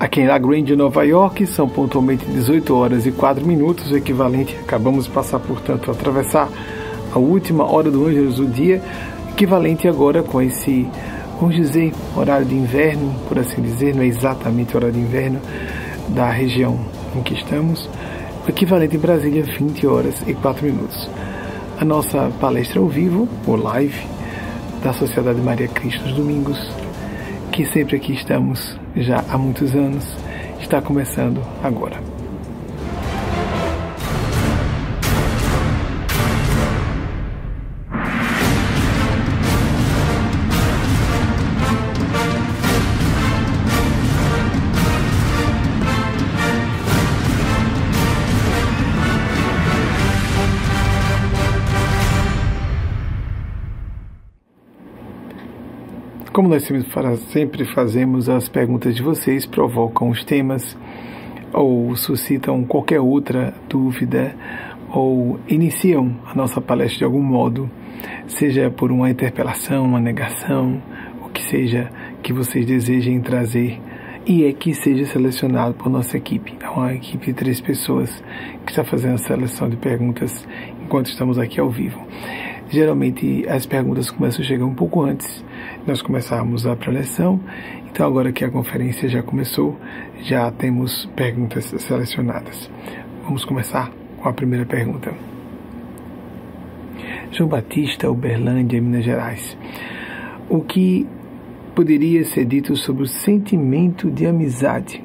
Aqui em La Grande, Nova York, são pontualmente 18 horas e 4 minutos, o equivalente, acabamos de passar, portanto, atravessar a última hora do Ângelos do dia, equivalente agora com esse, vamos dizer, horário de inverno, por assim dizer, não é exatamente horário de inverno da região em que estamos, o equivalente em Brasília, 20 horas e 4 minutos. A nossa palestra ao vivo, ou live, da Sociedade Maria Cristo dos Domingos, que sempre aqui estamos já há muitos anos, está começando agora. Como nós sempre fazemos, as perguntas de vocês provocam os temas ou suscitam qualquer outra dúvida ou iniciam a nossa palestra de algum modo, seja por uma interpelação, uma negação, o que seja que vocês desejem trazer e é que seja selecionado por nossa equipe. É uma equipe de três pessoas que está fazendo a seleção de perguntas enquanto estamos aqui ao vivo. Geralmente as perguntas começam a chegar um pouco antes nós começarmos a preleção. Então, agora que a conferência já começou, já temos perguntas selecionadas. Vamos começar com a primeira pergunta. João Batista, Uberlândia, Minas Gerais. O que poderia ser dito sobre o sentimento de amizade?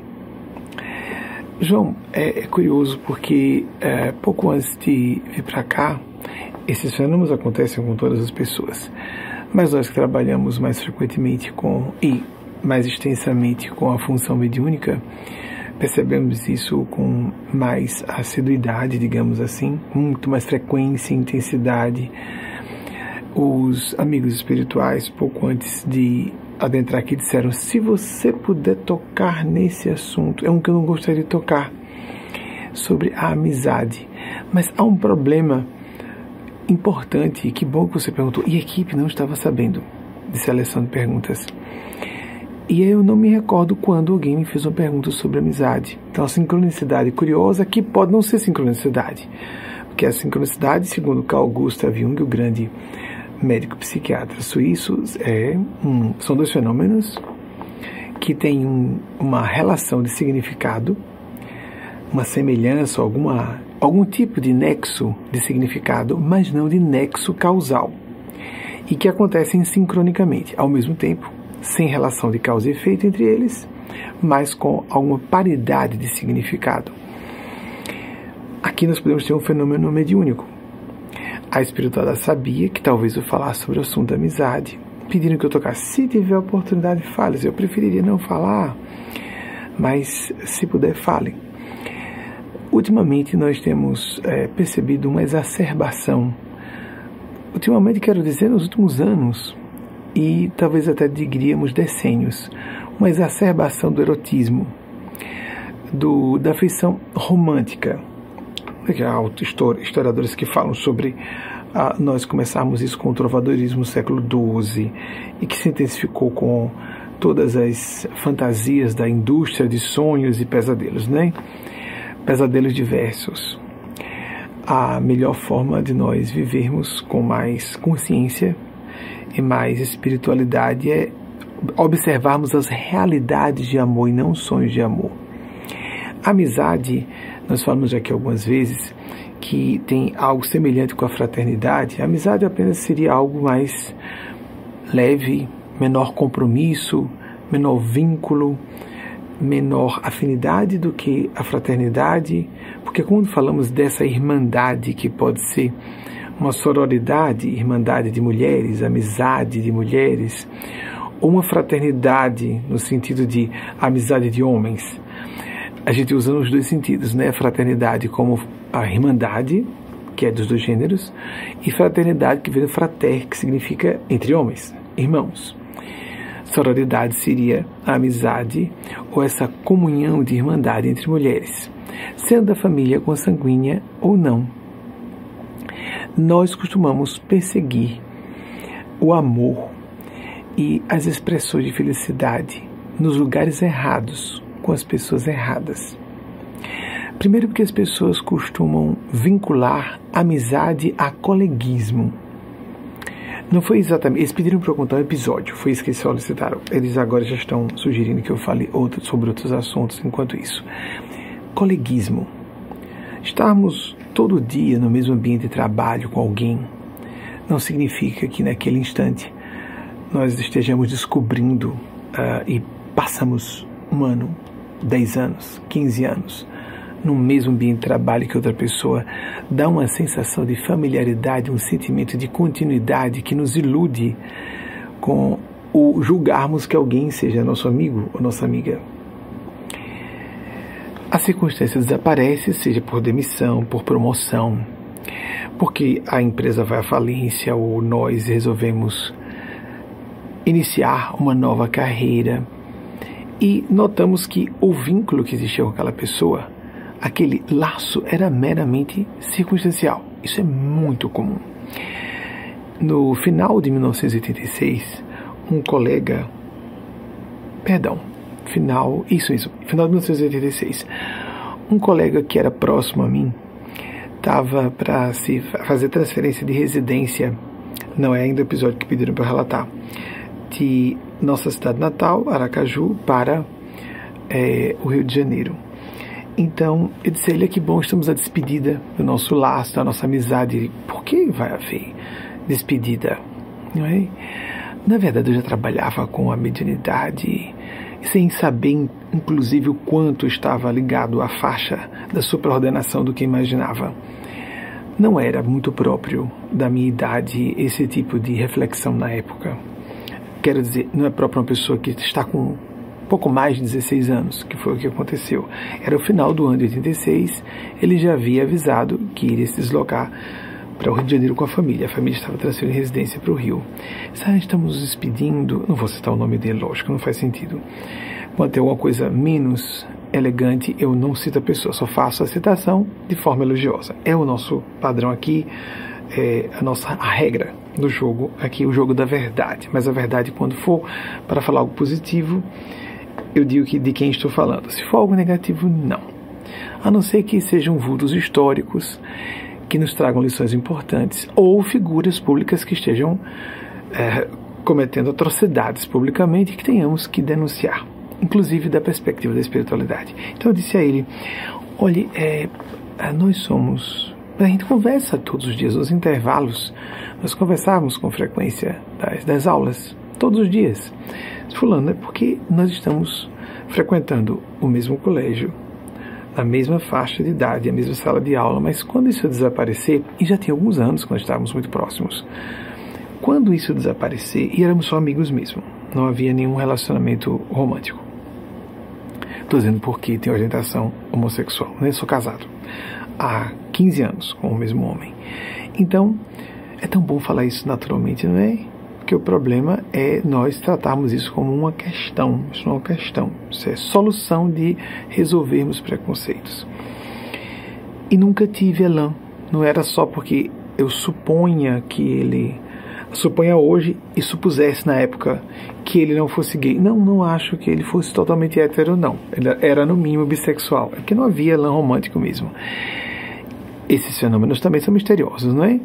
João, é, é curioso porque é, pouco antes de vir para cá, esses fenômenos acontecem com todas as pessoas. Mas nós que trabalhamos mais frequentemente com e mais extensamente com a função mediúnica, percebemos isso com mais assiduidade, digamos assim, muito mais frequência e intensidade. Os amigos espirituais, pouco antes de adentrar aqui, disseram: se você puder tocar nesse assunto, é um que eu não gostaria de tocar, sobre a amizade. Mas há um problema importante, que bom que você perguntou. E a equipe não estava sabendo de seleção de perguntas. E eu não me recordo quando alguém me fez uma pergunta sobre amizade. Então, a sincronicidade curiosa que pode não ser sincronicidade. Porque a sincronicidade, segundo Carl Gustav Jung, o grande médico psiquiatra suíço, é um, são dois fenômenos que têm um, uma relação de significado, uma semelhança, alguma algum tipo de nexo de significado, mas não de nexo causal, e que acontecem sincronicamente, ao mesmo tempo, sem relação de causa e efeito entre eles, mas com alguma paridade de significado. Aqui nós podemos ter um fenômeno mediúnico. A espiritualidade sabia que talvez eu falasse sobre o assunto da amizade, pedindo que eu tocasse. Se tiver oportunidade, fale. Eu preferiria não falar, mas se puder, fale. Ultimamente nós temos é, percebido uma exacerbação, ultimamente quero dizer nos últimos anos, e talvez até diríamos decênios, uma exacerbação do erotismo, do, da afeição romântica. Há historiadores que falam sobre nós começarmos isso com o trovadorismo no século XII e que se intensificou com todas as fantasias da indústria de sonhos e pesadelos, né? Pesadelos diversos. A melhor forma de nós vivermos com mais consciência e mais espiritualidade é observarmos as realidades de amor e não sonhos de amor. amizade, nós falamos aqui algumas vezes, que tem algo semelhante com a fraternidade. A amizade apenas seria algo mais leve, menor compromisso, menor vínculo, menor afinidade do que a fraternidade, porque quando falamos dessa irmandade que pode ser uma sororidade, irmandade de mulheres, amizade de mulheres, ou uma fraternidade no sentido de amizade de homens, a gente usa nos dois sentidos, né? Fraternidade como a irmandade, que é dos dois gêneros, e fraternidade que vem do frater, que significa entre homens, irmãos. Sororidade seria a amizade ou essa comunhão de irmandade entre mulheres, sendo da família consanguínea ou não. Nós costumamos perseguir o amor e as expressões de felicidade nos lugares errados, com as pessoas erradas. Primeiro, porque as pessoas costumam vincular amizade a coleguismo. Não foi exatamente. Eles pediram para eu contar um episódio, foi isso que eles solicitaram. Eles agora já estão sugerindo que eu fale outro, sobre outros assuntos enquanto isso. Coleguismo. Estarmos todo dia no mesmo ambiente de trabalho com alguém não significa que naquele instante nós estejamos descobrindo uh, e passamos um ano, dez anos, quinze anos no mesmo ambiente de trabalho que outra pessoa, dá uma sensação de familiaridade, um sentimento de continuidade que nos ilude com o julgarmos que alguém seja nosso amigo ou nossa amiga. A circunstância desaparece, seja por demissão, por promoção, porque a empresa vai à falência ou nós resolvemos iniciar uma nova carreira e notamos que o vínculo que existia com aquela pessoa, aquele laço era meramente circunstancial. Isso é muito comum. No final de 1986, um colega, perdão, final, isso, isso, final de 1986, um colega que era próximo a mim estava para se fazer transferência de residência, não é ainda o episódio que pediram para relatar, de nossa cidade natal, Aracaju, para é, o Rio de Janeiro. Então, eu disse a ele que bom, estamos à despedida do nosso laço, da nossa amizade. Por que vai haver despedida? Não é? Na verdade, eu já trabalhava com a mediunidade sem saber, inclusive, o quanto estava ligado à faixa da superordenação do que imaginava. Não era muito próprio da minha idade esse tipo de reflexão na época. Quero dizer, não é próprio uma pessoa que está com pouco mais de 16 anos, que foi o que aconteceu. Era o final do ano de 86, ele já havia avisado que iria se deslocar para o Rio de Janeiro com a família. A família estava transferindo residência para o Rio. Ah, estamos nos despedindo. Não vou citar o nome dele, lógico, não faz sentido. Quando tem alguma coisa menos elegante, eu não cito a pessoa, só faço a citação de forma elogiosa. É o nosso padrão aqui, é a nossa a regra do jogo, aqui o jogo da verdade. Mas a verdade, quando for para falar algo positivo, eu digo que de quem estou falando. Se for algo negativo, não. A não ser que sejam vultos históricos que nos tragam lições importantes ou figuras públicas que estejam é, cometendo atrocidades publicamente que tenhamos que denunciar, inclusive da perspectiva da espiritualidade. Então eu disse a ele: olhe, é, é nós somos. A gente conversa todos os dias, nos intervalos, nós conversávamos com frequência das, das aulas, todos os dias. Fulano, é porque nós estamos frequentando o mesmo colégio, na mesma faixa de idade, a mesma sala de aula, mas quando isso desaparecer, e já tem alguns anos quando estávamos muito próximos, quando isso desaparecer, e éramos só amigos mesmo, não havia nenhum relacionamento romântico. Estou dizendo porque tenho orientação homossexual, né? sou casado há 15 anos com o mesmo homem. Então, é tão bom falar isso naturalmente, não é? Porque o problema é nós tratarmos isso como uma questão. Isso não é uma questão. Isso é solução de resolvermos preconceitos. E nunca tive Elan. Não era só porque eu suponha que ele. Suponha hoje e supusesse na época que ele não fosse gay. Não, não acho que ele fosse totalmente hétero, não. Ele era no mínimo bissexual. É que não havia Elan romântico mesmo. Esses fenômenos também são misteriosos, não é?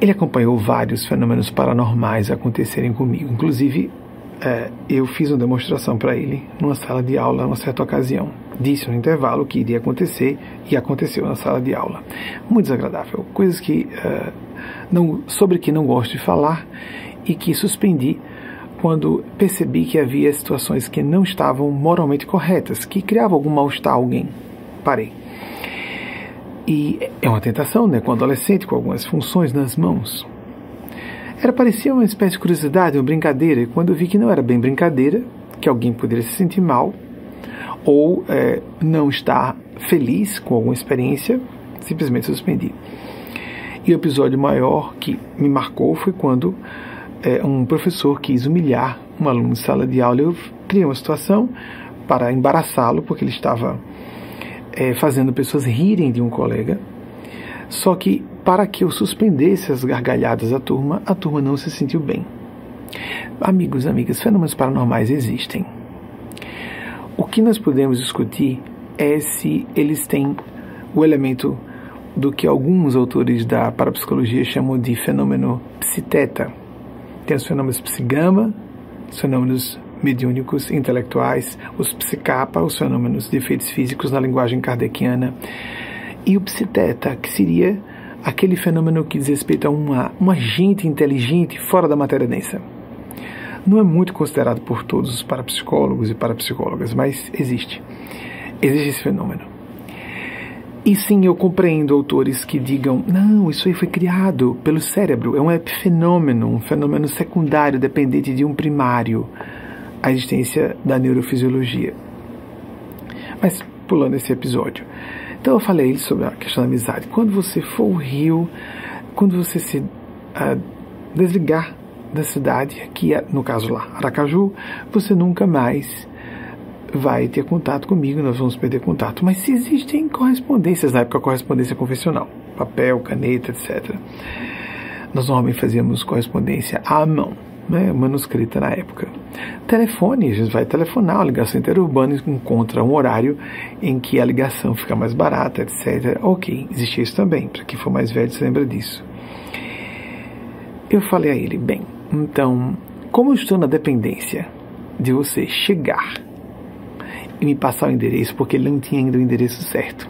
Ele acompanhou vários fenômenos paranormais acontecerem comigo. Inclusive, é, eu fiz uma demonstração para ele numa sala de aula, numa certa ocasião. Disse no intervalo que iria acontecer e aconteceu na sala de aula. Muito desagradável. Coisas que, é, não, sobre que não gosto de falar e que suspendi quando percebi que havia situações que não estavam moralmente corretas, que criavam algum mal-estar a alguém. Parei. E é uma tentação, né, com adolescente com algumas funções nas mãos. Era parecia uma espécie de curiosidade, uma brincadeira, e quando eu vi que não era bem brincadeira, que alguém poderia se sentir mal ou é, não estar feliz com alguma experiência, simplesmente suspendi. E o episódio maior que me marcou foi quando é, um professor quis humilhar um aluno de sala de aula. Eu criei uma situação para embaraçá-lo, porque ele estava é, fazendo pessoas rirem de um colega. Só que para que eu suspendesse as gargalhadas da turma, a turma não se sentiu bem. Amigos, amigas, fenômenos paranormais existem. O que nós podemos discutir é se eles têm o elemento do que alguns autores da parapsicologia chamam de fenômeno psiteta. Tem os fenômenos psigama, os fenômenos mediúnicos intelectuais, os psicapa, os fenômenos de efeitos físicos na linguagem kardeciana, e o psiteta, que seria aquele fenômeno que diz respeito a uma, um agente inteligente fora da matéria densa. Não é muito considerado por todos os parapsicólogos e parapsicólogas, mas existe. Existe esse fenômeno. E sim, eu compreendo autores que digam: não, isso aí foi criado pelo cérebro, é um epifenômeno, um fenômeno secundário dependente de um primário, a existência da neurofisiologia. Mas, pulando esse episódio. Então, eu falei sobre a questão da amizade. Quando você for ao rio, quando você se uh, desligar da cidade, aqui no caso lá, Aracaju, você nunca mais vai ter contato comigo, nós vamos perder contato. Mas se existem correspondências, na época correspondência convencional, papel, caneta, etc. Nós normalmente fazíamos correspondência à mão, né, manuscrita na época. Telefone, a gente vai telefonar, a ligação interurbana encontra um horário em que a ligação fica mais barata, etc. Ok, existe isso também, para quem for mais velho se lembra disso. Eu falei a ele, bem, então, como eu estou na dependência de você chegar e me passar o endereço, porque ele não tinha ainda o endereço certo.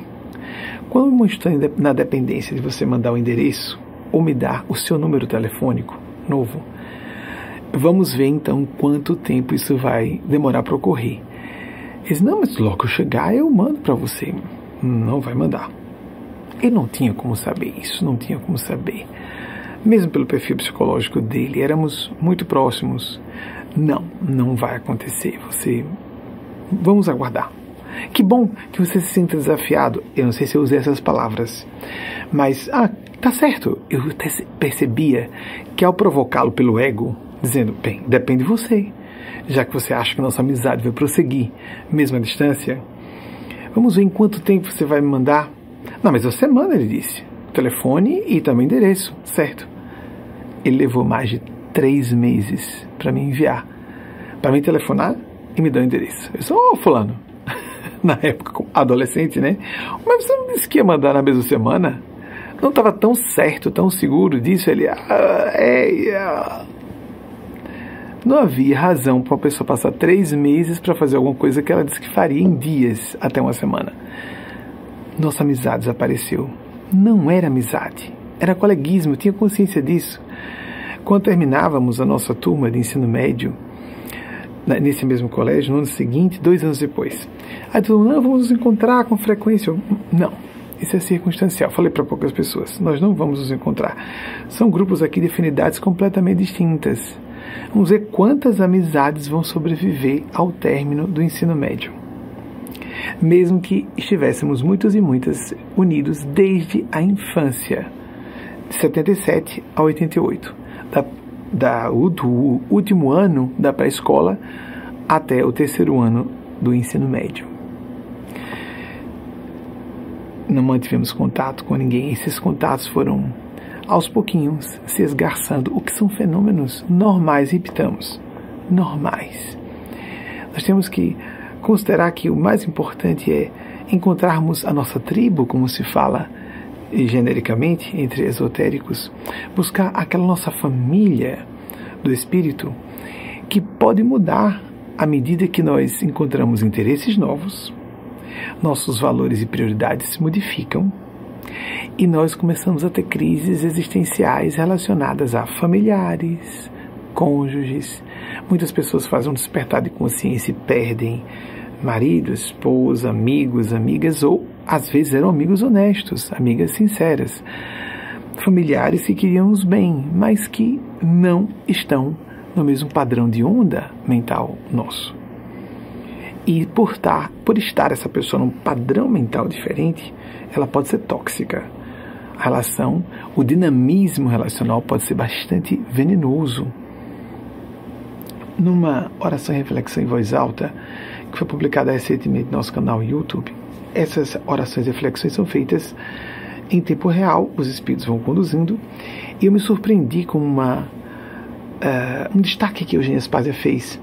Quando eu estou na dependência de você mandar o endereço ou me dar o seu número telefônico novo, vamos ver então quanto tempo isso vai demorar para ocorrer. Ele disse, não, mas logo eu chegar eu mando para você. Não vai mandar. Ele não tinha como saber isso, não tinha como saber. Mesmo pelo perfil psicológico dele, éramos muito próximos. Não, não vai acontecer. Você Vamos aguardar. Que bom que você se sinta desafiado. Eu não sei se eu usei essas palavras, mas ah, tá certo. Eu percebia que ao provocá-lo pelo ego, dizendo, bem, depende de você, já que você acha que nossa amizade vai prosseguir, mesmo à distância, vamos ver em quanto tempo você vai me mandar. Não, mas você manda, ele disse. Telefone e também endereço, certo? Ele levou mais de três meses para me enviar. Para me telefonar e me dá o endereço. Eu disse, ô oh, fulano, na época, adolescente, né? Mas você não disse que ia mandar na mesma semana? Não estava tão certo, tão seguro disso. Ele, ah, é, é. Não havia razão para uma pessoa passar três meses para fazer alguma coisa que ela disse que faria em dias até uma semana. Nossa amizade desapareceu. Não era amizade, era coleguismo, eu tinha consciência disso. Quando terminávamos a nossa turma de ensino médio, nesse mesmo colégio, no ano seguinte, dois anos depois. Aí todo mundo, não, vamos nos encontrar com frequência. Não, isso é circunstancial. Falei para poucas pessoas, nós não vamos nos encontrar. São grupos aqui de afinidades completamente distintas. Vamos ver quantas amizades vão sobreviver ao término do ensino médio. Mesmo que estivéssemos muitos e muitas unidos desde a infância, de 77 a 88, da da, do último ano da pré-escola até o terceiro ano do ensino médio. Não mantivemos contato com ninguém, esses contatos foram aos pouquinhos se esgarçando, o que são fenômenos normais, repitamos, normais. Nós temos que considerar que o mais importante é encontrarmos a nossa tribo, como se fala genericamente entre esotéricos, buscar aquela nossa família do espírito que pode mudar à medida que nós encontramos interesses novos, nossos valores e prioridades se modificam e nós começamos a ter crises existenciais relacionadas a familiares, cônjuges. Muitas pessoas fazem um despertar de consciência e perdem marido, esposa, amigos, amigas ou às vezes eram amigos honestos, amigas sinceras, familiares que queriam os bem, mas que não estão no mesmo padrão de onda mental nosso. E por estar, por estar essa pessoa num padrão mental diferente, ela pode ser tóxica. A relação, o dinamismo relacional pode ser bastante venenoso. Numa oração e reflexão em voz alta, que foi publicada recentemente no nosso canal YouTube, essas orações e reflexões são feitas em tempo real, os espíritos vão conduzindo, e eu me surpreendi com uma, uh, um destaque que Eugênia Spazia fez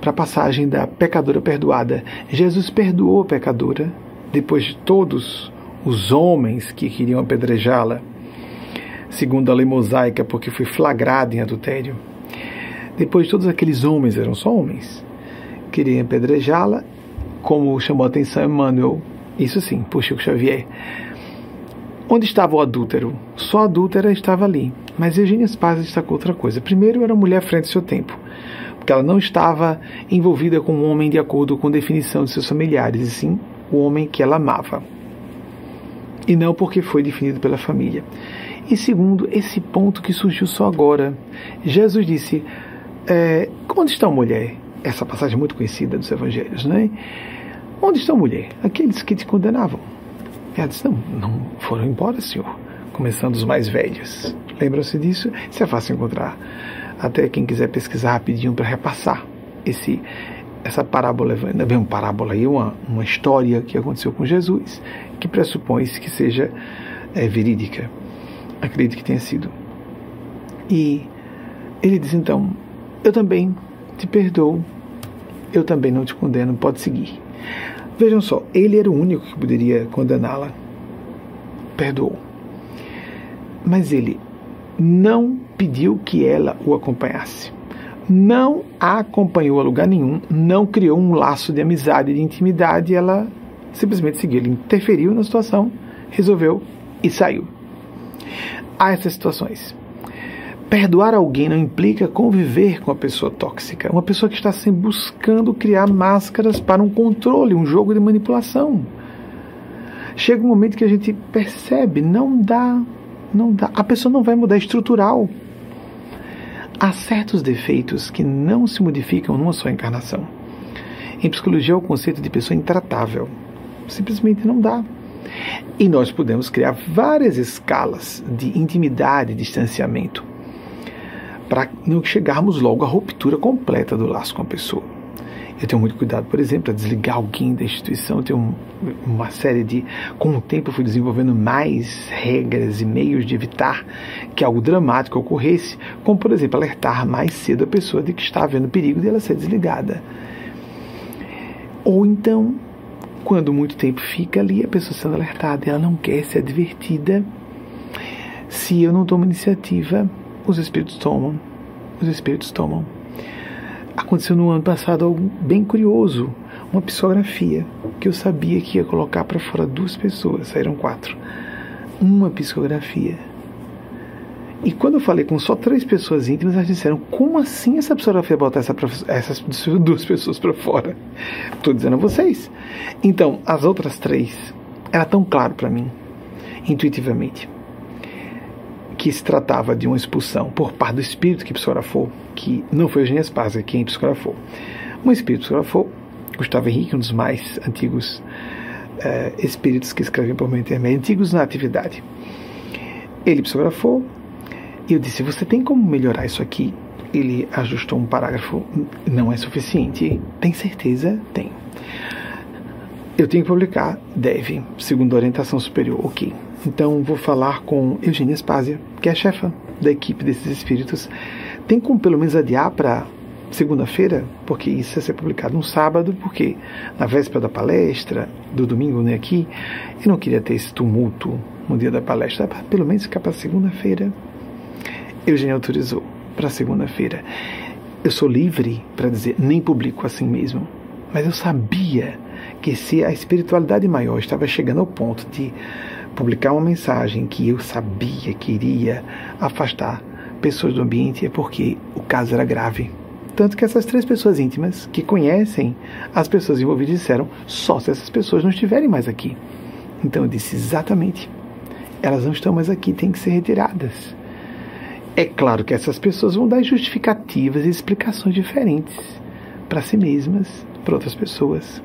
para a passagem da pecadora perdoada. Jesus perdoou a pecadora depois de todos os homens que queriam apedrejá-la, segundo a lei mosaica, porque foi flagrado em adultério. Depois de todos aqueles homens, eram só homens, queriam apedrejá-la, como chamou a atenção Emmanuel, isso sim, por Chico Xavier. Onde estava o adúltero? Só a adúltera estava ali. Mas Eugênia Spaz destacou outra coisa. Primeiro, era mulher à frente do seu tempo, porque ela não estava envolvida com um homem de acordo com a definição de seus familiares, e sim o homem que ela amava. E não porque foi definido pela família. E segundo, esse ponto que surgiu só agora. Jesus disse: é, Onde está a mulher? Essa passagem é muito conhecida dos evangelhos, né? Onde está a mulher? Aqueles que te condenavam. Ela disse: Não, não foram embora, Senhor. Começando os mais velhos. Lembram-se disso? Isso é fácil encontrar. Até quem quiser pesquisar rapidinho para repassar esse, essa parábola, ainda bem uma parábola aí, uma, uma história que aconteceu com Jesus, que pressupõe que seja é, verídica. Acredito que tenha sido. E ele diz então: Eu também te perdoo, eu também não te condeno, pode seguir. Vejam só, ele era o único que poderia condená-la. Perdoou. Mas ele não pediu que ela o acompanhasse. Não a acompanhou a lugar nenhum, não criou um laço de amizade, de intimidade, ela simplesmente seguiu. Ele interferiu na situação, resolveu e saiu. Há essas situações. Perdoar alguém não implica conviver com a pessoa tóxica, uma pessoa que está sempre buscando criar máscaras para um controle, um jogo de manipulação. Chega um momento que a gente percebe, não dá, não dá. A pessoa não vai mudar, é estrutural. Há certos defeitos que não se modificam numa só encarnação. Em psicologia é o conceito de pessoa intratável. Simplesmente não dá. E nós podemos criar várias escalas de intimidade e distanciamento para não chegarmos logo à ruptura completa do laço com a pessoa. Eu tenho muito cuidado, por exemplo, a desligar alguém da instituição. Eu tenho uma série de. Com o tempo, eu fui desenvolvendo mais regras e meios de evitar que algo dramático ocorresse, como, por exemplo, alertar mais cedo a pessoa de que está havendo perigo de ela ser desligada. Ou então, quando muito tempo fica ali, a pessoa sendo alertada, ela não quer ser advertida. Se eu não tomo iniciativa, os espíritos tomam. Os espíritos tomam. Aconteceu no ano passado algo bem curioso. Uma psicografia que eu sabia que ia colocar para fora duas pessoas, saíram quatro. Uma psicografia. E quando eu falei com só três pessoas íntimas, elas disseram: Como assim essa psicografia botar essa, essas duas pessoas para fora? Estou dizendo a vocês. Então, as outras três, era tão claro para mim, intuitivamente que se tratava de uma expulsão por parte do espírito que psicografou, que não foi Eugênia Spazia quem psicografou. Um espírito psicografou, Gustavo Henrique, um dos mais antigos uh, espíritos que escrevem por meio intermédio, antigos na atividade. Ele psicografou e eu disse: Você tem como melhorar isso aqui? Ele ajustou um parágrafo, não é suficiente. Tem certeza? Tenho. Eu tenho que publicar? Deve, segundo a orientação superior. Ok. Então vou falar com Eugênia Spazia, que é chefa da equipe desses espíritos. Tem como pelo menos adiar para segunda-feira, porque isso vai ser publicado no sábado, porque na véspera da palestra, do domingo, né, aqui, eu não queria ter esse tumulto no dia da palestra, pelo menos ficar para segunda-feira. Eugênia autorizou para segunda-feira. Eu sou livre para dizer, nem publico assim mesmo, mas eu sabia que se a espiritualidade maior estava chegando ao ponto de publicar uma mensagem que eu sabia que iria afastar pessoas do ambiente é porque o caso era grave. Tanto que essas três pessoas íntimas que conhecem as pessoas envolvidas disseram só se essas pessoas não estiverem mais aqui. Então eu disse exatamente. Elas não estão mais aqui, têm que ser retiradas. É claro que essas pessoas vão dar justificativas e explicações diferentes para si mesmas, para outras pessoas.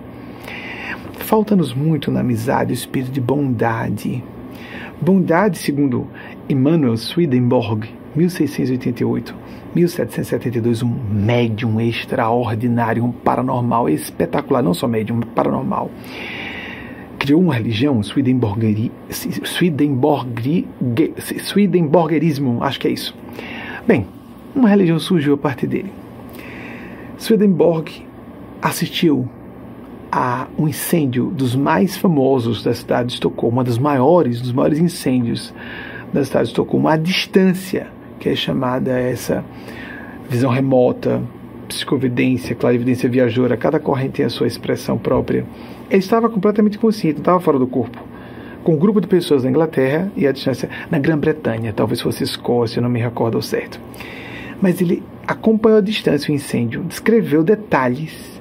Falta-nos muito na amizade o espírito de bondade. Bondade, segundo Emmanuel Swedenborg, 1688, 1772, um médium extraordinário, um paranormal espetacular, não só médium, paranormal. Criou uma religião, Swedenborgeri, Swedenborgeri, Swedenborgerismo, acho que é isso. Bem, uma religião surgiu a partir dele. Swedenborg assistiu a um incêndio dos mais famosos da cidade de Estocolmo, uma das maiores, dos maiores incêndios da cidade de Estocolmo, à distância, que é chamada essa visão remota, psicovidência, clarividência viajoura, cada corrente tem a sua expressão própria. Ele estava completamente consciente, não estava fora do corpo. Com um grupo de pessoas na Inglaterra e à distância na Grã-Bretanha, talvez fosse Escócia, não me recordo ao certo. Mas ele acompanhou à distância o incêndio, descreveu detalhes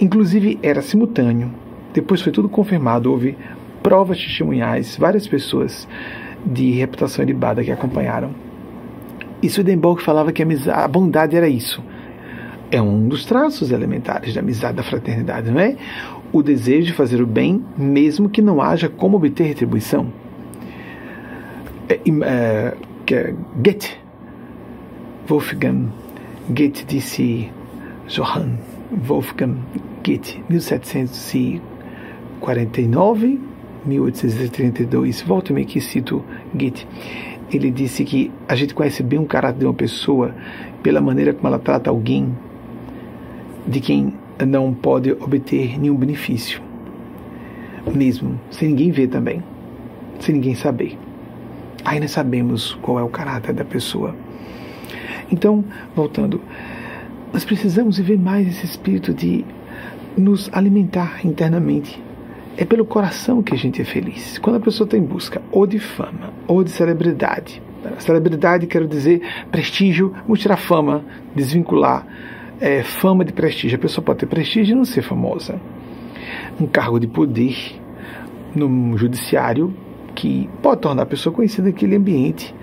Inclusive era simultâneo. Depois foi tudo confirmado, houve provas testemunhais, várias pessoas de reputação ilibada que acompanharam. E Swedenborg falava que a bondade era isso. É um dos traços elementares da amizade, da fraternidade, não é? O desejo de fazer o bem, mesmo que não haja como obter retribuição. É, é, é Goethe, Wolfgang Goethe disse, Johann Wolfgang Goethe, 1749, 1832, volta-me que cito Goethe. Ele disse que a gente conhece bem o caráter de uma pessoa pela maneira como ela trata alguém de quem não pode obter nenhum benefício, mesmo sem ninguém ver também, sem ninguém saber. Nós sabemos qual é o caráter da pessoa. Então, voltando, nós precisamos viver mais esse espírito de nos alimentar internamente. É pelo coração que a gente é feliz. Quando a pessoa está em busca ou de fama ou de celebridade, celebridade quero dizer prestígio, vamos tirar fama, desvincular é, fama de prestígio. A pessoa pode ter prestígio e não ser famosa. Um cargo de poder no judiciário que pode tornar a pessoa conhecida naquele ambiente,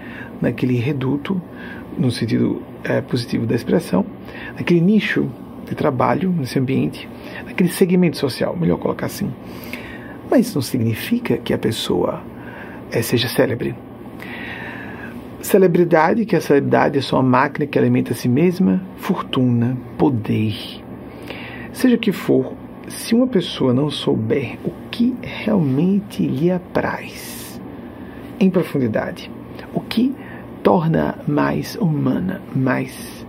naquele reduto, no sentido é, positivo da expressão, naquele nicho de trabalho, nesse ambiente, naquele segmento social, melhor colocar assim. Mas isso não significa que a pessoa é, seja célebre. Celebridade, que a celebridade é só uma máquina que alimenta a si mesma, fortuna, poder. Seja o que for, se uma pessoa não souber o que realmente lhe apraz em profundidade, o que torna mais humana, mais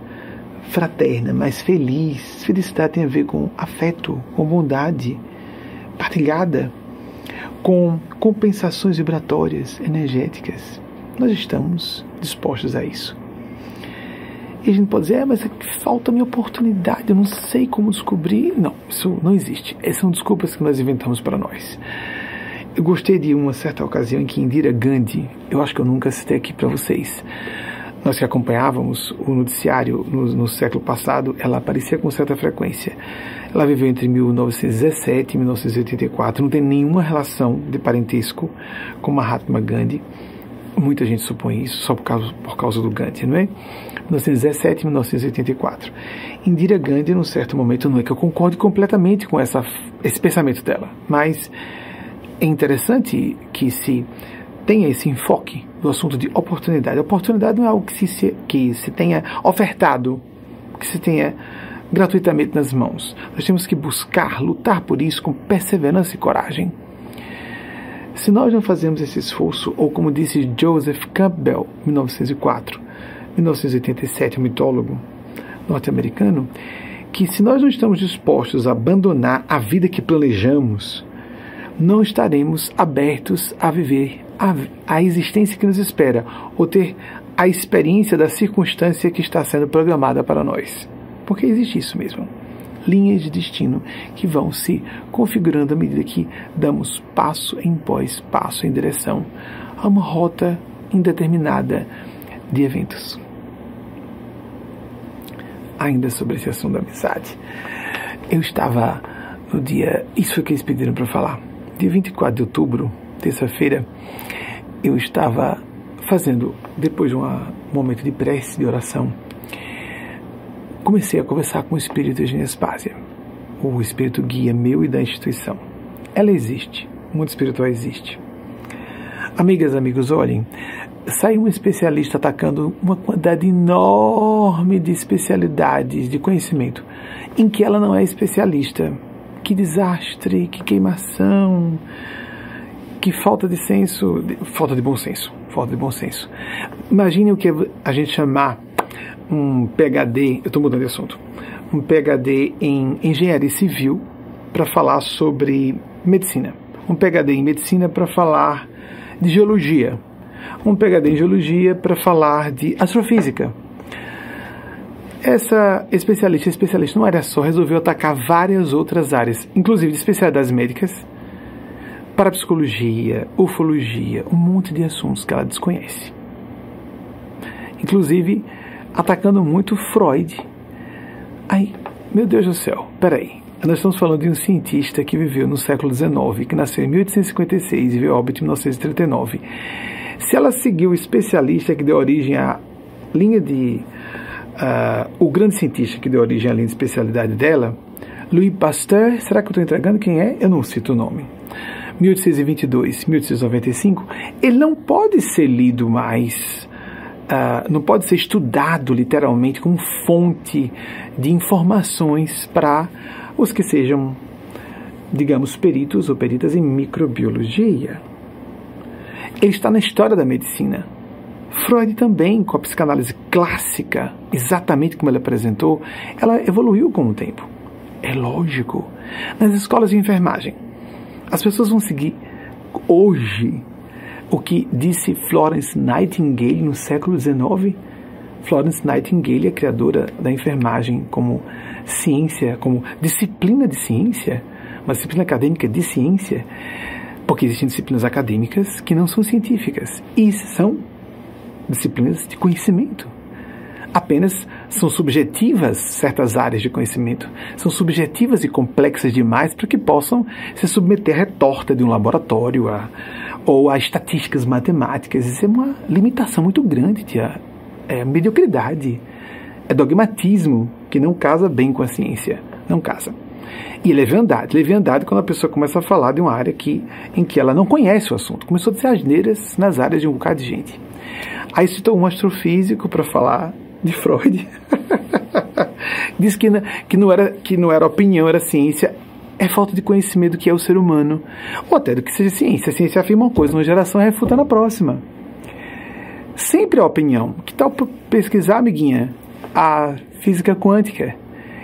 fraterna, mais feliz. Felicidade tem a ver com afeto, com bondade partilhada, com compensações vibratórias, energéticas. Nós estamos dispostos a isso. E a gente pode dizer, é, mas é falta minha oportunidade, eu não sei como descobrir. Não, isso não existe. Essas são desculpas que nós inventamos para nós. Eu gostei de uma certa ocasião em que Indira Gandhi, eu acho que eu nunca citei aqui para vocês, nós que acompanhávamos o noticiário no, no, século passado, ela aparecia com certa frequência. Ela viveu entre 1917 e 1984, não tem nenhuma relação de parentesco com Mahatma Gandhi. Muita gente supõe isso só por causa, por causa do Gandhi, não é? 1917 e 1984. Indira Gandhi, num certo momento, não é que eu concorde completamente com essa, esse pensamento dela, mas é interessante que se tenha esse enfoque do assunto de oportunidade. Oportunidade não é algo que se, que se tenha ofertado, que se tenha gratuitamente nas mãos. Nós temos que buscar, lutar por isso com perseverança e coragem. Se nós não fazemos esse esforço, ou como disse Joseph Campbell, 1904, 1987, um mitólogo norte-americano, que se nós não estamos dispostos a abandonar a vida que planejamos, não estaremos abertos a viver a, a existência que nos espera, ou ter a experiência da circunstância que está sendo programada para nós. Porque existe isso mesmo. Linhas de destino que vão se configurando à medida que damos passo em pós passo em direção a uma rota indeterminada de eventos. Ainda sobre esse assunto da amizade. Eu estava no dia. Isso foi que eles pediram para falar dia 24 de outubro, terça-feira, eu estava fazendo, depois de um momento de prece, de oração, comecei a conversar com o espírito de Genespásia, o espírito guia meu e da instituição. Ela existe, o mundo espiritual existe. Amigas, amigos, olhem, saiu um especialista atacando uma quantidade enorme de especialidades de conhecimento em que ela não é especialista que desastre, que queimação, que falta de senso, falta de bom senso, falta de bom senso. Imagine o que a gente chamar um PhD, eu estou mudando de assunto, um PhD em engenharia civil para falar sobre medicina, um PhD em medicina para falar de geologia, um PhD em geologia para falar de astrofísica. Essa especialista, especialista numa área só, resolveu atacar várias outras áreas, inclusive de especialidades médicas, parapsicologia, ufologia, um monte de assuntos que ela desconhece. Inclusive atacando muito Freud. Aí, meu Deus do céu, peraí. Nós estamos falando de um cientista que viveu no século XIX, que nasceu em 1856 e veio óbito em 1939. Se ela seguiu o especialista que deu origem à linha de. Uh, o grande cientista que deu origem à linha de especialidade dela, Louis Pasteur, será que eu estou entregando quem é? Eu não cito o nome. 1822, 1895, ele não pode ser lido mais, uh, não pode ser estudado literalmente como fonte de informações para os que sejam, digamos, peritos ou peritas em microbiologia. Ele está na história da medicina. Freud também, com a psicanálise clássica, exatamente como ele apresentou, ela evoluiu com o tempo. É lógico. Nas escolas de enfermagem, as pessoas vão seguir hoje o que disse Florence Nightingale no século XIX. Florence Nightingale é criadora da enfermagem como ciência, como disciplina de ciência, uma disciplina acadêmica de ciência, porque existem disciplinas acadêmicas que não são científicas e são disciplinas de conhecimento apenas são subjetivas certas áreas de conhecimento, são subjetivas e complexas demais para que possam se submeter à retorta de um laboratório a, ou a estatísticas matemáticas. Isso é uma limitação muito grande, tia. É mediocridade, é dogmatismo que não casa bem com a ciência, não casa. E leviandade. Leviandade quando a pessoa começa a falar de uma área que, em que ela não conhece o assunto. Começou a dizer asneiras nas áreas de um bocado de gente. Aí citou um astrofísico para falar de Freud. Diz que, que, não era, que não era opinião, era ciência. É falta de conhecimento do que é o ser humano. Ou até do que seja ciência. A ciência afirma uma coisa, uma geração refuta na próxima. Sempre a opinião. Que tal pesquisar, amiguinha, a física quântica?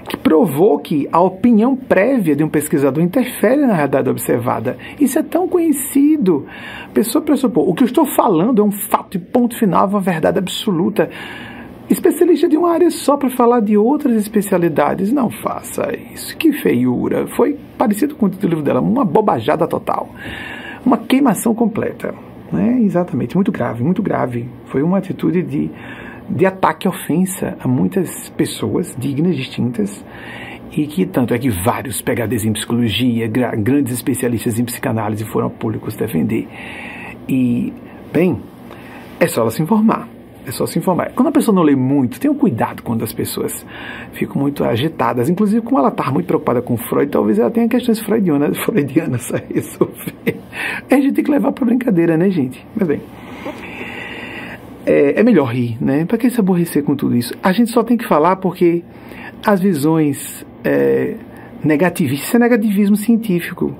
Que provou que a opinião prévia de um pesquisador interfere na realidade observada. Isso é tão conhecido. Pessoa pressupor, o que eu estou falando é um fato e ponto final, uma verdade absoluta especialista de uma área só para falar de outras especialidades. Não faça isso. Que feiura. Foi parecido com o título dela, uma bobajada total. Uma queimação completa. Né? Exatamente, muito grave, muito grave. Foi uma atitude de, de ataque e ofensa a muitas pessoas dignas, distintas, e que tanto é que vários PHDs em psicologia, grandes especialistas em psicanálise foram a públicos defender. E, bem, é só ela se informar. É só se informar. Quando a pessoa não lê muito, tenha cuidado quando as pessoas ficam muito agitadas. Inclusive, como ela está muito preocupada com Freud, talvez ela tenha questões freudianas, freudianas a resolver. A gente tem que levar para brincadeira, né, gente? Mas bem. É, é melhor rir, né? Para que se aborrecer com tudo isso? A gente só tem que falar porque as visões é, negativistas, isso é negativismo científico.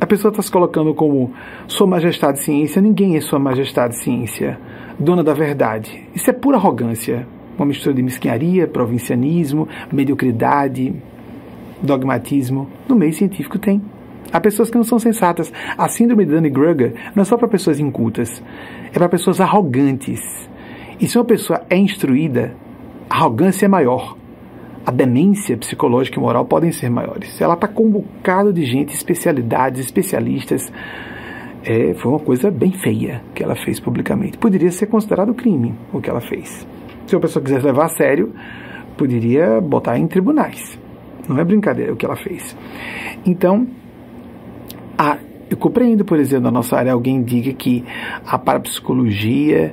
A pessoa está se colocando como Sua Majestade Ciência, ninguém é Sua Majestade Ciência dona da verdade. Isso é pura arrogância, uma mistura de mesquinharia, provincianismo, mediocridade, dogmatismo. No meio científico tem. Há pessoas que não são sensatas. A síndrome de Dunning-Kruger não é só para pessoas incultas, é para pessoas arrogantes. E se uma pessoa é instruída, a arrogância é maior. A demência psicológica e moral podem ser maiores. Ela está com um bocado de gente, especialidades, especialistas, é, foi uma coisa bem feia que ela fez publicamente. Poderia ser considerado crime o que ela fez. Se a pessoa quisesse levar a sério, poderia botar em tribunais. Não é brincadeira o que ela fez. Então, a, eu compreendo, por exemplo, na nossa área, alguém diga que a parapsicologia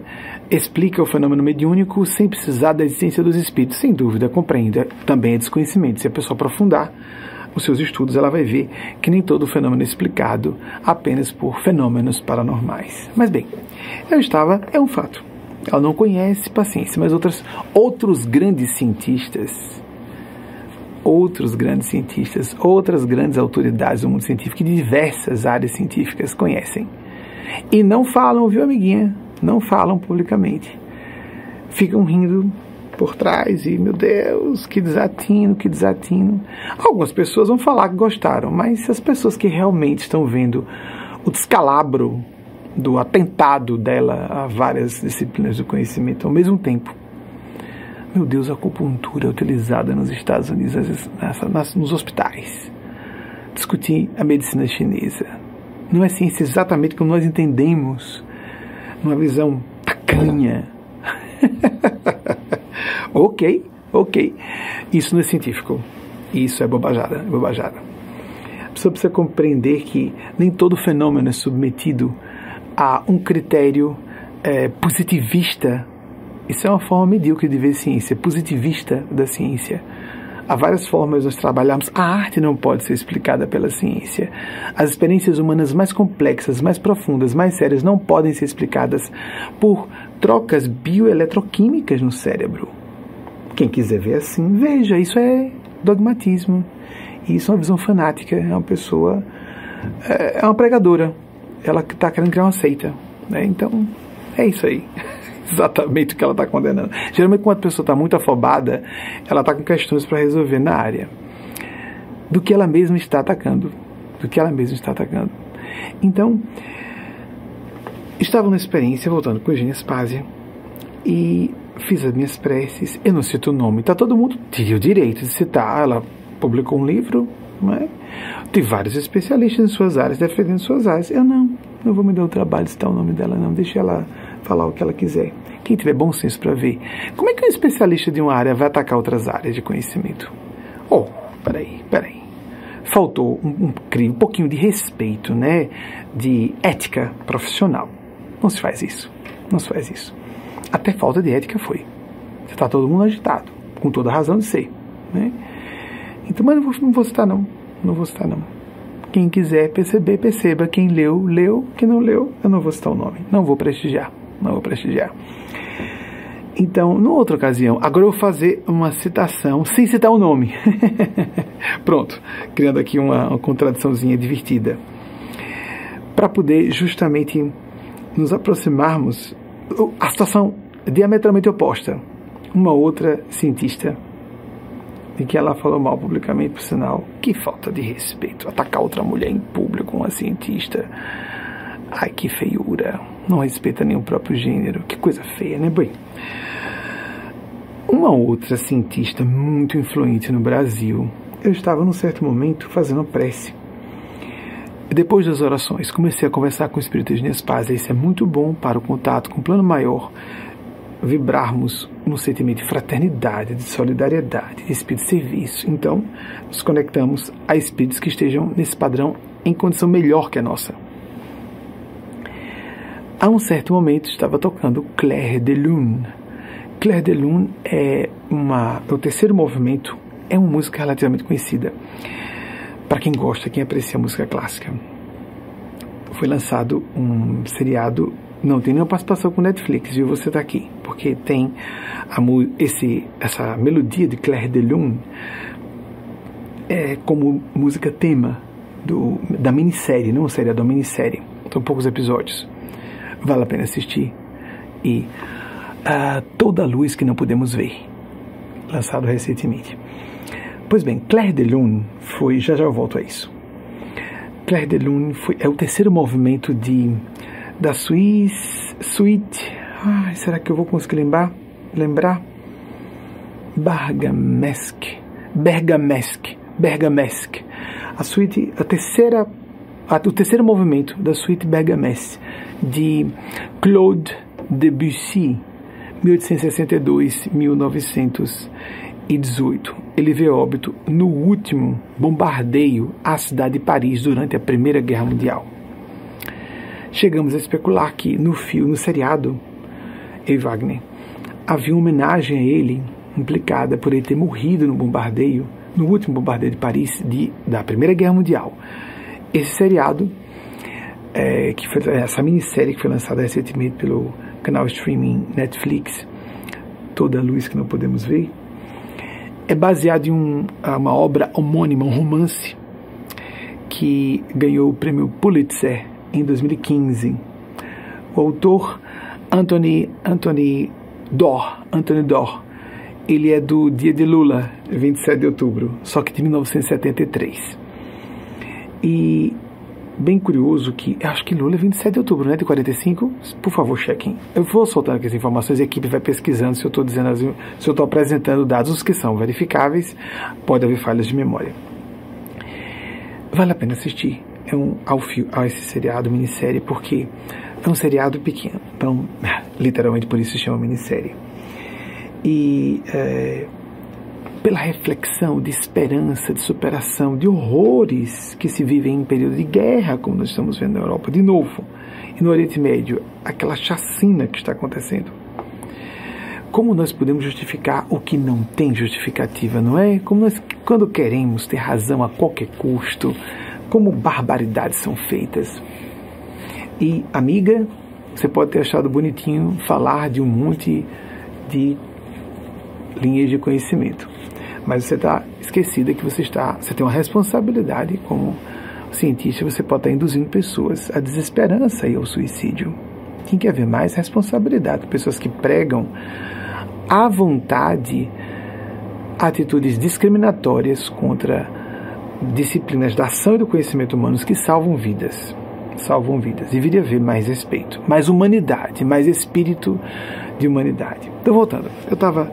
explica o fenômeno mediúnico sem precisar da existência dos espíritos. Sem dúvida, compreenda. Também é desconhecimento. Se a pessoa aprofundar, os seus estudos, ela vai ver que nem todo fenômeno é explicado apenas por fenômenos paranormais. Mas bem, ela estava, é um fato. Ela não conhece paciência, mas outras, outros grandes cientistas, outros grandes cientistas, outras grandes autoridades do mundo científico de diversas áreas científicas conhecem. E não falam, viu, amiguinha? Não falam publicamente. Ficam rindo por trás e, meu Deus, que desatino, que desatino. Algumas pessoas vão falar que gostaram, mas as pessoas que realmente estão vendo o descalabro do atentado dela a várias disciplinas do conhecimento ao mesmo tempo. Meu Deus, a acupuntura utilizada nos Estados Unidos, nessa, nas, nos hospitais. Discutir a medicina chinesa. Não é ciência exatamente como nós entendemos, numa visão tacanha. ok, ok. Isso não é científico. Isso é bobajada, é bobajada. A pessoa precisa compreender que nem todo fenômeno é submetido a um critério é, positivista. Isso é uma forma medíocre de ver ciência, positivista da ciência. Há várias formas de nós trabalharmos. A arte não pode ser explicada pela ciência. As experiências humanas mais complexas, mais profundas, mais sérias não podem ser explicadas por trocas bioeletroquímicas no cérebro. Quem quiser ver assim, veja, isso é dogmatismo. Isso é uma visão fanática. É uma pessoa. É, é uma pregadora ela está querendo criar uma seita. Né? Então, é isso aí. Exatamente o que ela está condenando. Geralmente, quando a pessoa está muito afobada, ela está com questões para resolver na área do que ela mesma está atacando. Do que ela mesma está atacando. Então, estava numa experiência, voltando com Eugênia Spazia, e fiz as minhas preces. Eu não cito o nome, tá todo mundo teria o direito de citar. Ela publicou um livro, não é? Tem vários especialistas em suas áreas, defendendo suas áreas. Eu não, não vou me dar o trabalho de citar o nome dela, não. Deixa ela falar o que ela quiser. Quem tiver bom senso para ver. Como é que um especialista de uma área vai atacar outras áreas de conhecimento? Oh, peraí, peraí. Faltou um, um, um pouquinho de respeito, né? De ética profissional. Não se faz isso. Não se faz isso. Até falta de ética foi. Você está todo mundo agitado, com toda a razão de ser. Né? Então, mas vou, não vou citar, não não vou citar não. Quem quiser perceber, perceba. Quem leu, leu. Quem não leu, eu não vou citar o nome. Não vou prestigiar. Não vou prestigiar. Então, numa outra ocasião, agora eu vou fazer uma citação sem citar o nome. Pronto, criando aqui uma, uma contradiçãozinha divertida. Para poder justamente nos aproximarmos, a situação diametralmente oposta. Uma outra cientista de que ela falou mal publicamente, por sinal. Que falta de respeito. Atacar outra mulher em público, uma cientista. Ai, que feiura. Não respeita nem o próprio gênero. Que coisa feia, né, bem? Uma outra cientista muito influente no Brasil. Eu estava num certo momento fazendo prece. Depois das orações, comecei a conversar com o Espírito de Nespaz. Isso é muito bom para o contato com o plano maior vibrarmos no sentimento de fraternidade, de solidariedade, de espírito de serviço. Então, nos conectamos a espíritos que estejam nesse padrão em condição melhor que a nossa. A um certo momento estava tocando Claire de Lune. Claire de Lune é uma, é o terceiro movimento, é uma música relativamente conhecida para quem gosta, quem aprecia música clássica. Foi lançado um seriado não tem nenhuma participação com Netflix, viu? Você está aqui. Porque tem a, esse, essa melodia de Claire de Lune é, como música tema do, da minissérie, não série, é da minissérie. São poucos episódios. Vale a pena assistir. E uh, Toda a Luz que Não Podemos Ver, lançado recentemente. Pois bem, Claire de Lune foi. Já já eu volto a isso. Claire de Lune foi, é o terceiro movimento de da Suisse, Suite. Ai, será que eu vou conseguir lembrar? Lembrar? Bergamesk. Bergamesk. Bergamesk. A suíte, a terceira, o terceiro movimento da suíte Bergamesk de Claude Debussy, 1862-1918. Ele veio óbito no último bombardeio à cidade de Paris durante a Primeira Guerra Mundial. Chegamos a especular que no fio, no seriado, E. Wagner, havia uma homenagem a ele, implicada por ele ter morrido no bombardeio, no último bombardeio de Paris de, da Primeira Guerra Mundial. Esse seriado, é, que foi essa minissérie que foi lançada recentemente pelo canal streaming Netflix, Toda a Luz que Não Podemos Ver, é baseado em um, uma obra homônima, um romance, que ganhou o prêmio Pulitzer em 2015. O autor Anthony, Anthony Dor, Anthony Dor, ele é do dia de Lula, 27 de outubro, só que de 1973. E bem curioso que, acho que Lula é 27 de outubro, né, de 45? Por favor, chequem. Eu vou soltando aqui as informações e a equipe vai pesquisando se eu estou dizendo, se eu estou apresentando dados que são verificáveis, pode haver falhas de memória. Vale a pena assistir é um, ao, a esse seriado, minissérie, porque é um seriado pequeno, então, literalmente por isso se chama minissérie. E é, pela reflexão de esperança, de superação, de horrores que se vivem em período de guerra, como nós estamos vendo na Europa, de novo, e no Oriente Médio, aquela chacina que está acontecendo. Como nós podemos justificar o que não tem justificativa, não é? Como nós, quando queremos ter razão a qualquer custo, como barbaridades são feitas. E, amiga, você pode ter achado bonitinho falar de um monte de linhas de conhecimento, mas você está esquecida que você está, você tem uma responsabilidade como cientista, você pode estar induzindo pessoas à desesperança e ao suicídio. Tem que haver mais responsabilidade. Pessoas que pregam à vontade atitudes discriminatórias contra disciplinas da ação e do conhecimento humanos que salvam vidas. Salvam vidas. Deveria haver mais respeito, mais humanidade, mais espírito de humanidade. Então, voltando, eu estava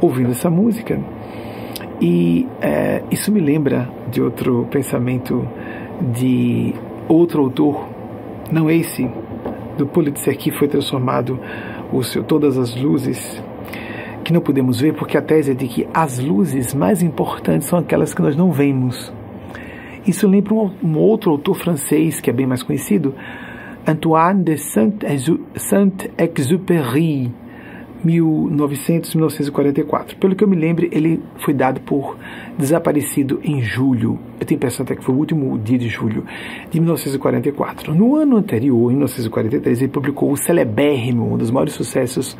ouvindo essa música e é, isso me lembra de outro pensamento de outro autor, não esse, do Pulitzer, que foi transformado o seu, todas as luzes que não podemos ver, porque a tese é de que as luzes mais importantes são aquelas que nós não vemos. Isso lembra um, um outro autor francês que é bem mais conhecido, Antoine de Saint-Exupéry, 1900-1944. Pelo que eu me lembro, ele foi dado por desaparecido em julho. Eu tenho a impressão até que foi o último dia de julho de 1944. No ano anterior, em 1943, ele publicou o celebérrimo, um dos maiores sucessos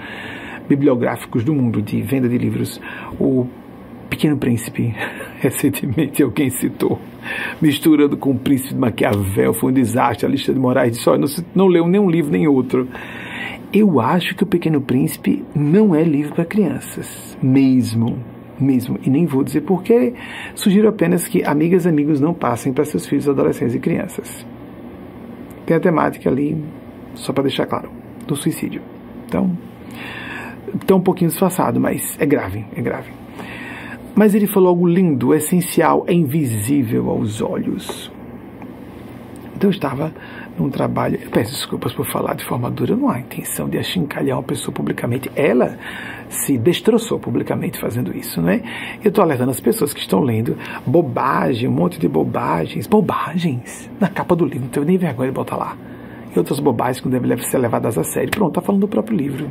bibliográficos do mundo de venda de livros, o Pequeno Príncipe. Recentemente alguém citou misturando com o Príncipe de Maquiavel, foi um desastre. A lista de Moraes disse: olha, não, não leu nenhum livro nem outro. Eu acho que o Pequeno Príncipe não é livro para crianças, mesmo. Mesmo, e nem vou dizer porquê, sugiro apenas que amigas e amigos não passem para seus filhos, adolescentes e crianças. Tem a temática ali, só para deixar claro, do suicídio. Então, está um pouquinho disfarçado, mas é grave, é grave. Mas ele falou algo lindo, essencial, é invisível aos olhos. Então eu estava num trabalho. Eu peço desculpas por falar de forma dura, não há intenção de achincalhar uma pessoa publicamente. Ela se destroçou publicamente fazendo isso, não é? Eu estou alertando as pessoas que estão lendo bobagem, um monte de bobagens, bobagens, na capa do livro, não tenho nem vergonha de botar lá. E outras bobagens que não devem ser levadas a sério. Pronto, está falando do próprio livro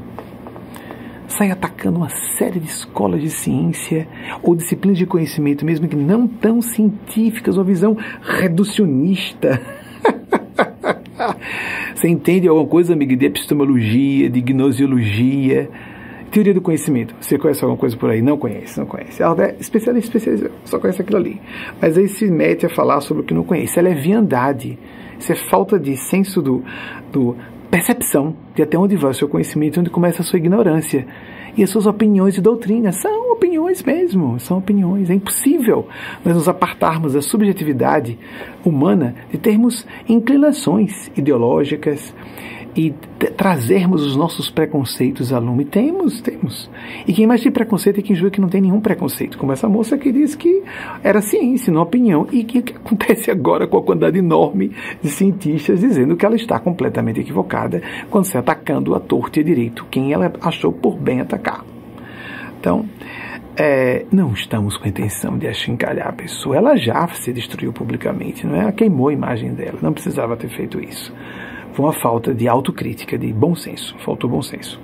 sai atacando uma série de escolas de ciência ou disciplinas de conhecimento, mesmo que não tão científicas, uma visão reducionista. Você entende alguma coisa, amigo, de epistemologia, de gnosiologia, teoria do conhecimento? Você conhece alguma coisa por aí? Não conhece, não conhece. Ela é especialista, especialista, só conhece aquilo ali. Mas aí se mete a falar sobre o que não conhece. Ela é viandade. Isso é falta de senso do, do percepção de até onde vai o seu conhecimento, onde começa a sua ignorância. E as suas opiniões e doutrinas são opiniões mesmo, são opiniões. É impossível nós nos apartarmos da subjetividade humana de termos inclinações ideológicas, e trazermos os nossos preconceitos a lume. Temos, temos. E quem mais tem preconceito é quem julga que não tem nenhum preconceito, como essa moça que disse que era ciência, não opinião. E o que, que acontece agora com a quantidade enorme de cientistas dizendo que ela está completamente equivocada quando se atacando a torta e a direito quem ela achou por bem atacar. Então, é, não estamos com a intenção de achincalhar a pessoa. Ela já se destruiu publicamente, não é? Ela queimou a imagem dela, não precisava ter feito isso. Foi uma falta de autocrítica, de bom senso. Faltou bom senso.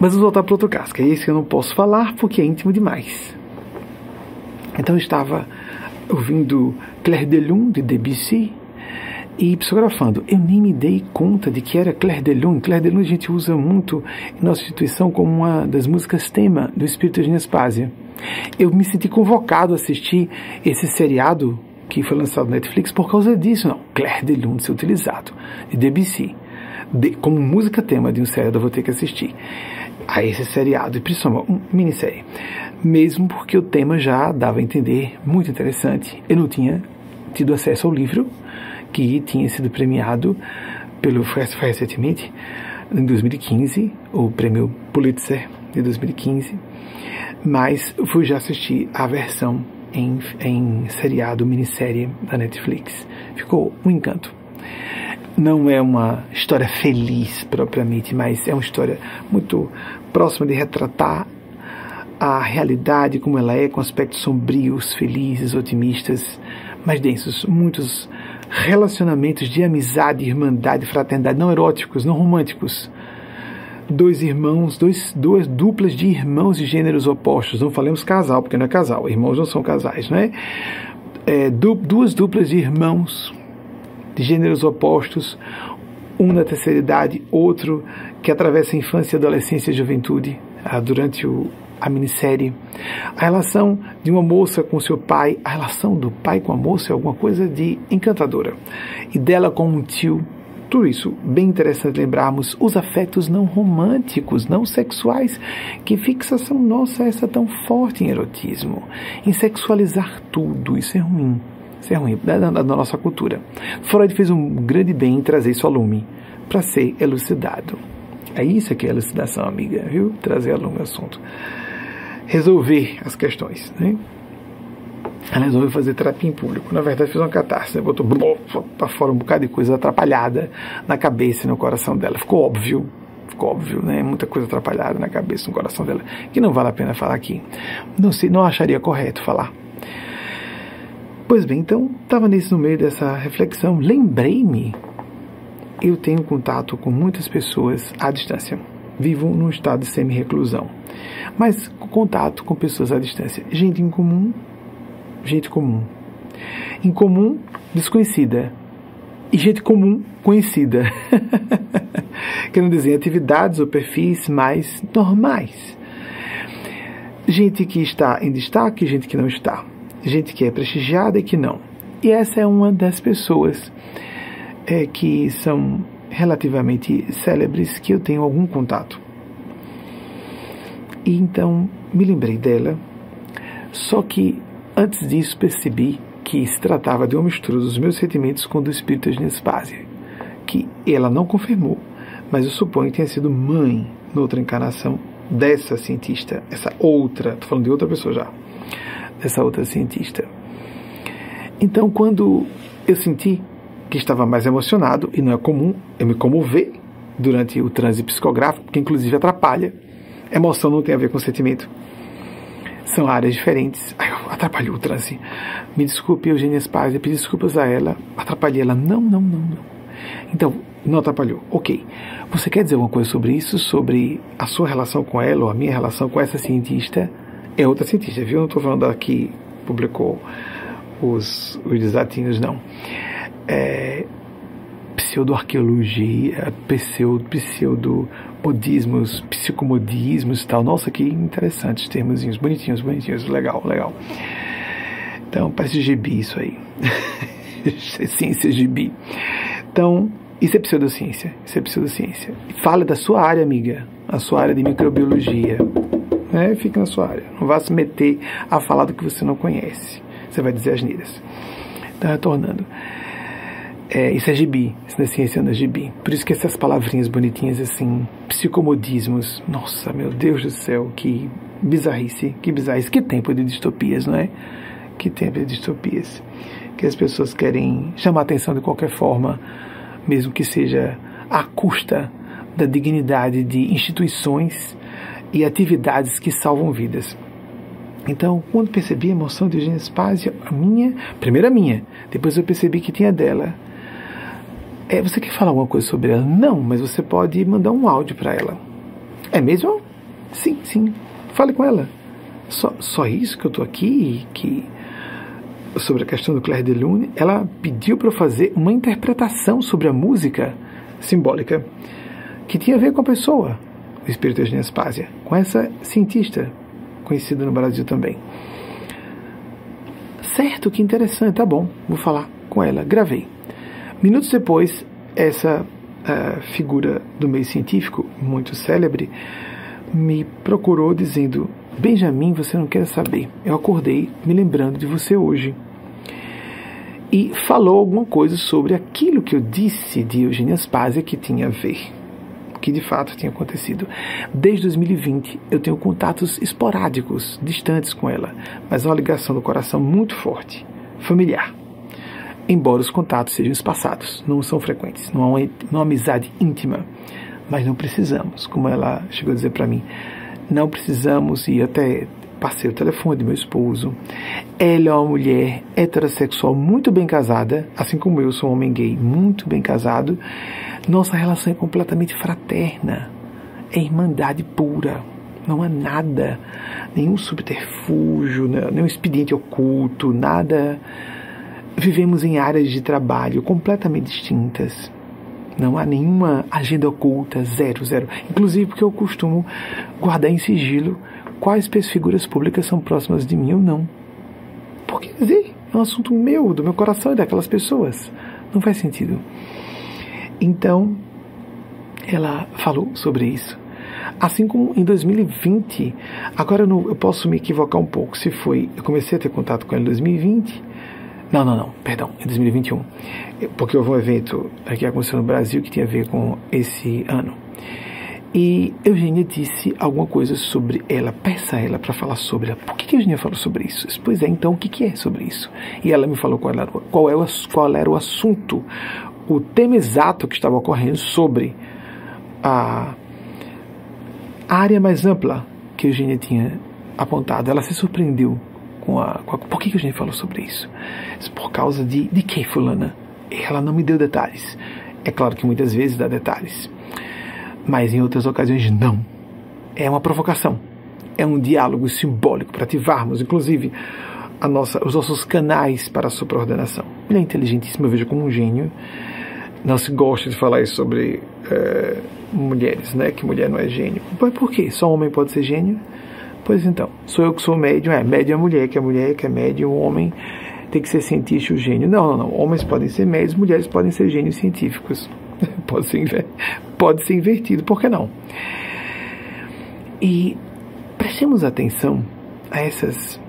Mas vamos voltar para outro caso, que é esse que eu não posso falar porque é íntimo demais. Então eu estava ouvindo Claire de Lune, de Debussy, e psicografando. Eu nem me dei conta de que era Claire de Lune. Claire de Lune a gente usa muito em nossa instituição como uma das músicas tema do Espírito de Nespásia. Eu me senti convocado a assistir esse seriado que foi lançado na Netflix por causa disso, não. Claire de Lune ser utilizado, de Debussy, de, como música tema de um seriado eu vou ter que assistir. a esse seriado, e principalmente uma minissérie. Mesmo porque o tema já dava a entender, muito interessante. Eu não tinha tido acesso ao livro, que tinha sido premiado pelo recentemente, em 2015, o prêmio Pulitzer de 2015, mas fui já assistir a versão em, em seriado, minissérie da Netflix. Ficou um encanto. Não é uma história feliz propriamente, mas é uma história muito próxima de retratar a realidade como ela é, com aspectos sombrios, felizes, otimistas, mas densos. Muitos relacionamentos de amizade, irmandade, fraternidade, não eróticos, não românticos. Dois irmãos, dois, duas duplas de irmãos de gêneros opostos. Não falemos casal, porque não é casal. Irmãos não são casais, não é? é du, duas duplas de irmãos de gêneros opostos, um na terceira idade, outro que atravessa a infância, adolescência e juventude ah, durante o, a minissérie. A relação de uma moça com seu pai, a relação do pai com a moça é alguma coisa de encantadora. E dela com um tio, tudo isso bem interessante lembrarmos os afetos não românticos, não sexuais. Que fixação nossa é essa tão forte em erotismo, em sexualizar tudo, isso é ruim. Isso é ruim da, da, da nossa cultura. Freud fez um grande bem em trazer isso ao lume, para ser elucidado. É isso que é elucidação, amiga, viu? Trazer ao lume o assunto resolver as questões. Né? Ela resolveu fazer terapia em público. Na verdade, fez uma catarse, né? botou para fora um bocado de coisa atrapalhada na cabeça e no coração dela. Ficou óbvio, ficou óbvio, né? Muita coisa atrapalhada na cabeça no coração dela, que não vale a pena falar aqui. Não, se, não acharia correto falar. Pois bem, então, estava nisso no meio dessa reflexão. Lembrei-me, eu tenho contato com muitas pessoas à distância. Vivo num estado de semi-reclusão mas contato com pessoas à distância. Gente em comum, gente comum. Em comum, desconhecida. E gente comum, conhecida. Querendo dizer, atividades ou perfis mais normais. Gente que está em destaque, gente que não está. Gente que é prestigiada e que não. E essa é uma das pessoas é, que são relativamente célebres que eu tenho algum contato. E então me lembrei dela, só que antes disso percebi que se tratava de uma mistura dos meus sentimentos com o do espírito de Nespásia, que ela não confirmou, mas eu suponho que tenha sido mãe noutra encarnação dessa cientista, essa outra, estou falando de outra pessoa já, dessa outra cientista. Então, quando eu senti que estava mais emocionado, e não é comum eu me comover durante o transe psicográfico, que inclusive atrapalha, Emoção não tem a ver com sentimento. São áreas diferentes. Ai, atrapalhou o transe. Me desculpe, Eugênia Spaz, eu pedi desculpas a ela. Atrapalhei ela. Não, não, não, não. Então, não atrapalhou. Ok. Você quer dizer alguma coisa sobre isso? Sobre a sua relação com ela ou a minha relação com essa cientista? É outra cientista, viu? Não estou falando da que publicou os, os desatinos, não. É, pseudo-arqueologia, pseudo, pseudo modismos, psicomodismos e tal. Nossa, que interessantes termos bonitinhos, bonitinhos, legal, legal. Então, parece gibi isso aí. ciência gibi. Então, isso é pseudociência. Isso é pseudociência. Fala da sua área, amiga. A sua área de microbiologia. Né? Fica na sua área. Não vá se meter a falar do que você não conhece. Você vai dizer as neiras. Então, retornando. É, isso é gibi, isso é ciência anda gibi. Por isso que essas palavrinhas bonitinhas assim, psicomodismos, nossa, meu Deus do céu, que bizarrice, que bizarrice, que tempo de distopias, não é? Que tempo de distopias. Que as pessoas querem chamar atenção de qualquer forma, mesmo que seja à custa da dignidade de instituições e atividades que salvam vidas. Então, quando percebi a emoção de Eugênia Spazio, a minha, primeiro a minha, depois eu percebi que tinha dela, é, você quer falar alguma coisa sobre ela? Não, mas você pode mandar um áudio para ela. É mesmo? Sim, sim. Fale com ela. Só, só isso que eu estou aqui, que sobre a questão do Claire de Lune, ela pediu para eu fazer uma interpretação sobre a música Minutos depois, essa uh, figura do meio científico, muito célebre, me procurou dizendo: Benjamin, você não quer saber. Eu acordei me lembrando de você hoje. E falou alguma coisa sobre aquilo que eu disse de Eugênia Spazia que tinha a ver, que de fato tinha acontecido. Desde 2020 eu tenho contatos esporádicos, distantes com ela, mas uma ligação do coração muito forte, familiar. Embora os contatos sejam espaçados, não são frequentes, não há uma, uma amizade íntima mas não precisamos, como ela chegou a dizer para mim, não precisamos ir até passei o telefone do meu esposo. Ela é uma mulher heterossexual muito bem casada, assim como eu sou um homem gay muito bem casado. Nossa relação é completamente fraterna, é irmandade pura. Não há nada, nenhum subterfúgio, né, nenhum expediente oculto, nada. Vivemos em áreas de trabalho completamente distintas. Não há nenhuma agenda oculta, zero, zero. Inclusive porque eu costumo guardar em sigilo quais figuras públicas são próximas de mim ou não. Porque dizer, é um assunto meu, do meu coração e daquelas pessoas. Não faz sentido. Então, ela falou sobre isso. Assim como em 2020, agora eu, não, eu posso me equivocar um pouco. Se foi, eu comecei a ter contato com ela em 2020, não, não, não, perdão, em 2021. Porque houve um evento que aconteceu no Brasil que tinha a ver com esse ano. E Eugênia disse alguma coisa sobre ela. Peça a ela para falar sobre ela. Por que, que Eugênia falou sobre isso? Pois é, então o que, que é sobre isso? E ela me falou qual era, qual, era, qual era o assunto, o tema exato que estava ocorrendo sobre a área mais ampla que Eugênia tinha apontado. Ela se surpreendeu com a, com a, por que, que a gente falou sobre isso? Por causa de, de que, fulana? Ela não me deu detalhes. É claro que muitas vezes dá detalhes, mas em outras ocasiões não. É uma provocação, é um diálogo simbólico para ativarmos, inclusive, a nossa, os nossos canais para a supraordenação. Ele é inteligentíssimo, eu vejo como um gênio. Não se gosta de falar isso sobre é, mulheres, né? Que mulher não é gênio. Por quê? Só homem pode ser gênio? Pois então, sou eu que sou médium, é, médium é mulher, que é mulher, que é médium, homem tem que ser cientista e o gênio. Não, não, não. Homens podem ser médios, mulheres podem ser gênios científicos. pode, ser, pode ser invertido, por que não? E prestemos atenção a essas.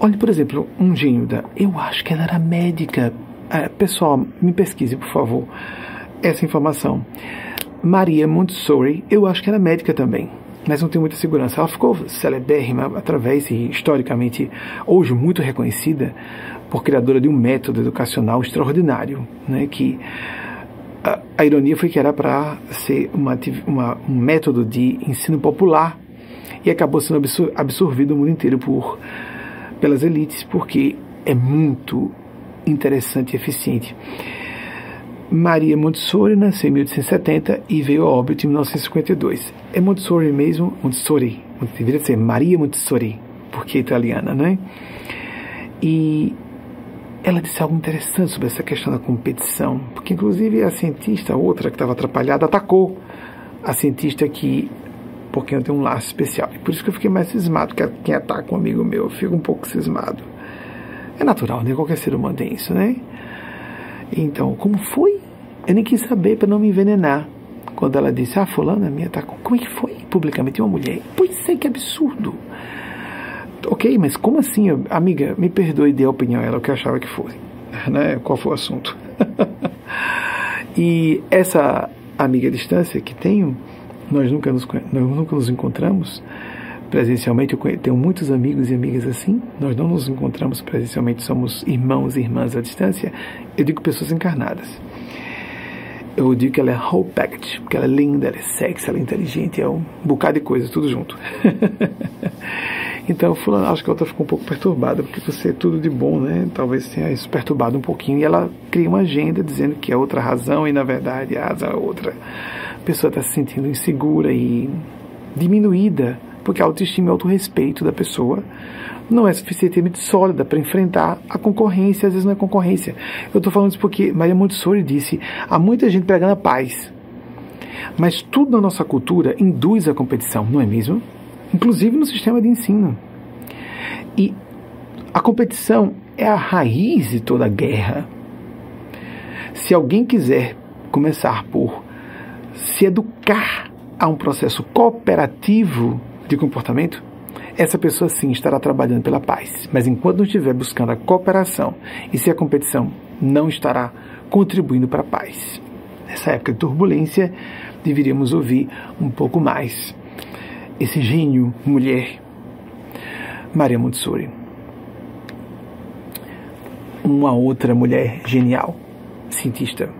Olhe, por exemplo, um gênio da. Eu acho que ela era médica. É, pessoal, me pesquise, por favor, essa informação. Maria Montessori, eu acho que era médica também mas não tem muita segurança. Ela ficou celebérrima através e historicamente hoje muito reconhecida por criadora de um método educacional extraordinário, né, que a, a ironia foi que era para ser uma, uma, um método de ensino popular e acabou sendo absorvido no mundo inteiro por pelas elites porque é muito interessante e eficiente. Maria Montessori nasceu em 1870 e veio a óbito em 1952. É Montessori mesmo? Montessori. Deveria ser Maria Montessori, porque é italiana, né? E ela disse algo interessante sobre essa questão da competição, porque inclusive a cientista, outra que estava atrapalhada, atacou a cientista que porque eu tenho um laço especial. E por isso que eu fiquei mais cismado, que quem ataca um amigo meu, eu fico um pouco cismado. É natural, né? Qualquer ser humano tem isso, né? Então, como foi? Eu nem quis saber para não me envenenar. Quando ela disse, ah, fulana minha tá. Como é que foi? Publicamente uma mulher. Pois é, que absurdo. Ok, mas como assim? Amiga, me perdoe de opinião, ela o que eu achava que fosse. Né? Qual foi o assunto? e essa amiga à distância que tenho, nós nunca nos, nós nunca nos encontramos presencialmente. Eu tenho muitos amigos e amigas assim. Nós não nos encontramos presencialmente, somos irmãos e irmãs à distância. Eu digo pessoas encarnadas. Eu digo que ela é whole package, porque ela é linda, ela é sexy, ela é inteligente, é um bocado de coisa, tudo junto. então, fulano, acho que a outra ficou um pouco perturbada, porque você é tudo de bom, né? Talvez tenha isso perturbado um pouquinho. E ela cria uma agenda dizendo que é outra razão, e na verdade a razão é outra. A pessoa está se sentindo insegura e diminuída porque a autoestima e o autorrespeito da pessoa não é suficientemente sólida para enfrentar a concorrência, às vezes não é concorrência. Eu estou falando isso porque Maria Montessori disse: há muita gente pregando a paz, mas tudo na nossa cultura induz a competição, não é mesmo? Inclusive no sistema de ensino. E a competição é a raiz de toda guerra. Se alguém quiser começar por se educar há um processo cooperativo de comportamento, essa pessoa sim estará trabalhando pela paz. Mas enquanto não estiver buscando a cooperação e se a competição não estará contribuindo para a paz. Nessa época de turbulência, deveríamos ouvir um pouco mais esse gênio mulher, Maria Montessori. Uma outra mulher genial, cientista,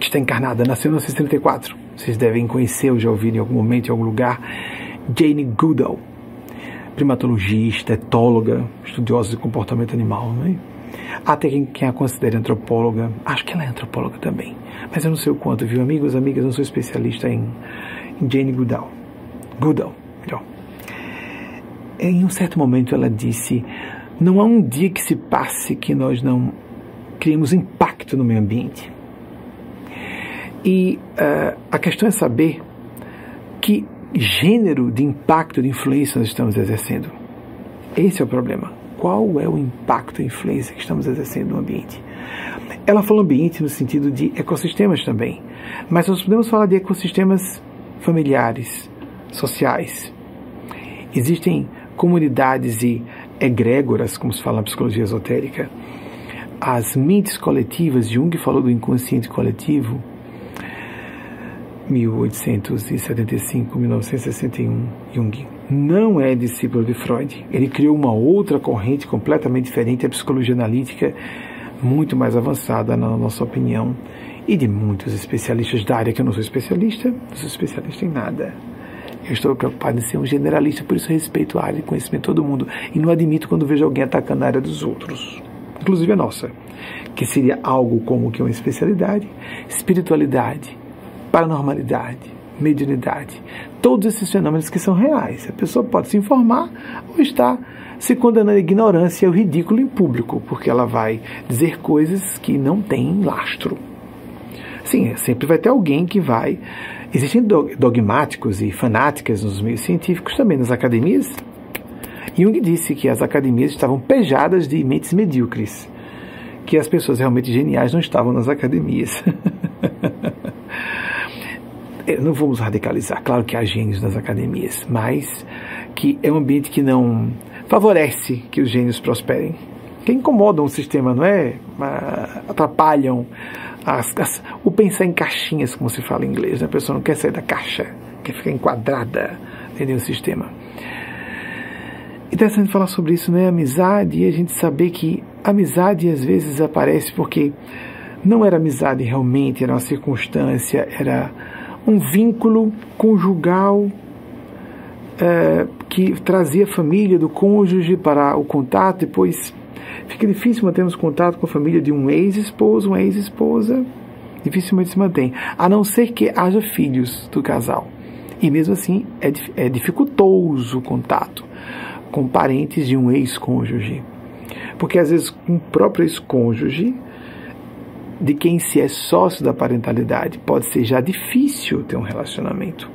que está encarnada, nasceu em 1934. Vocês devem conhecer ou já ouvir em algum momento, em algum lugar, Jane Goodall primatologista, etóloga, estudiosa de comportamento animal, né? Até quem, quem a considera antropóloga, acho que ela é antropóloga também, mas eu não sei o quanto, viu? Amigos, amigas, não sou especialista em, em Jane Goodall. Goodall, melhor. Em um certo momento ela disse: Não há um dia que se passe que nós não criemos impacto no meio ambiente. E uh, a questão é saber gênero de impacto, de influência nós estamos exercendo. Esse é o problema. Qual é o impacto e influência que estamos exercendo no ambiente? Ela falou ambiente no sentido de ecossistemas também, mas nós podemos falar de ecossistemas familiares, sociais. Existem comunidades e egrégoras, como se fala na psicologia esotérica. As mentes coletivas, Jung falou do inconsciente coletivo, 1875, 1961, Jung não é discípulo de Freud. Ele criou uma outra corrente completamente diferente, a psicologia analítica, muito mais avançada, na nossa opinião, e de muitos especialistas da área, que eu não sou especialista, não sou especialista em nada. Eu estou preocupado em ser um generalista, por isso respeito a área de conhecimento de todo mundo e não admito quando vejo alguém atacando a área dos outros, inclusive a nossa, que seria algo como que uma especialidade, espiritualidade, paranormalidade, mediunidade. Todos esses fenômenos que são reais. A pessoa pode se informar ou estar se condenando à ignorância e ao ridículo em público, porque ela vai dizer coisas que não têm lastro. Sim, sempre vai ter alguém que vai. Existem dogmáticos e fanáticas nos meios científicos, também nas academias. Jung disse que as academias estavam pejadas de mentes medíocres, que as pessoas realmente geniais não estavam nas academias. É, não vamos radicalizar, claro que há gênios nas academias, mas que é um ambiente que não favorece que os gênios prosperem, que incomodam o sistema, não é? Atrapalham as, as, o pensar em caixinhas, como se fala em inglês. Né? A pessoa não quer sair da caixa, quer ficar enquadrada dentro do sistema. Interessante falar sobre isso, né? Amizade e a gente saber que amizade às vezes aparece porque não era amizade realmente, era uma circunstância, era um vínculo conjugal é, que trazia a família do cônjuge para o contato, depois fica difícil mantermos contato com a família de um ex-esposo, uma ex-esposa, dificilmente se mantém, a não ser que haja filhos do casal. E mesmo assim é, é dificultoso o contato com parentes de um ex-cônjuge. Porque às vezes o próprio ex-cônjuge de quem se é sócio da parentalidade pode ser já difícil ter um relacionamento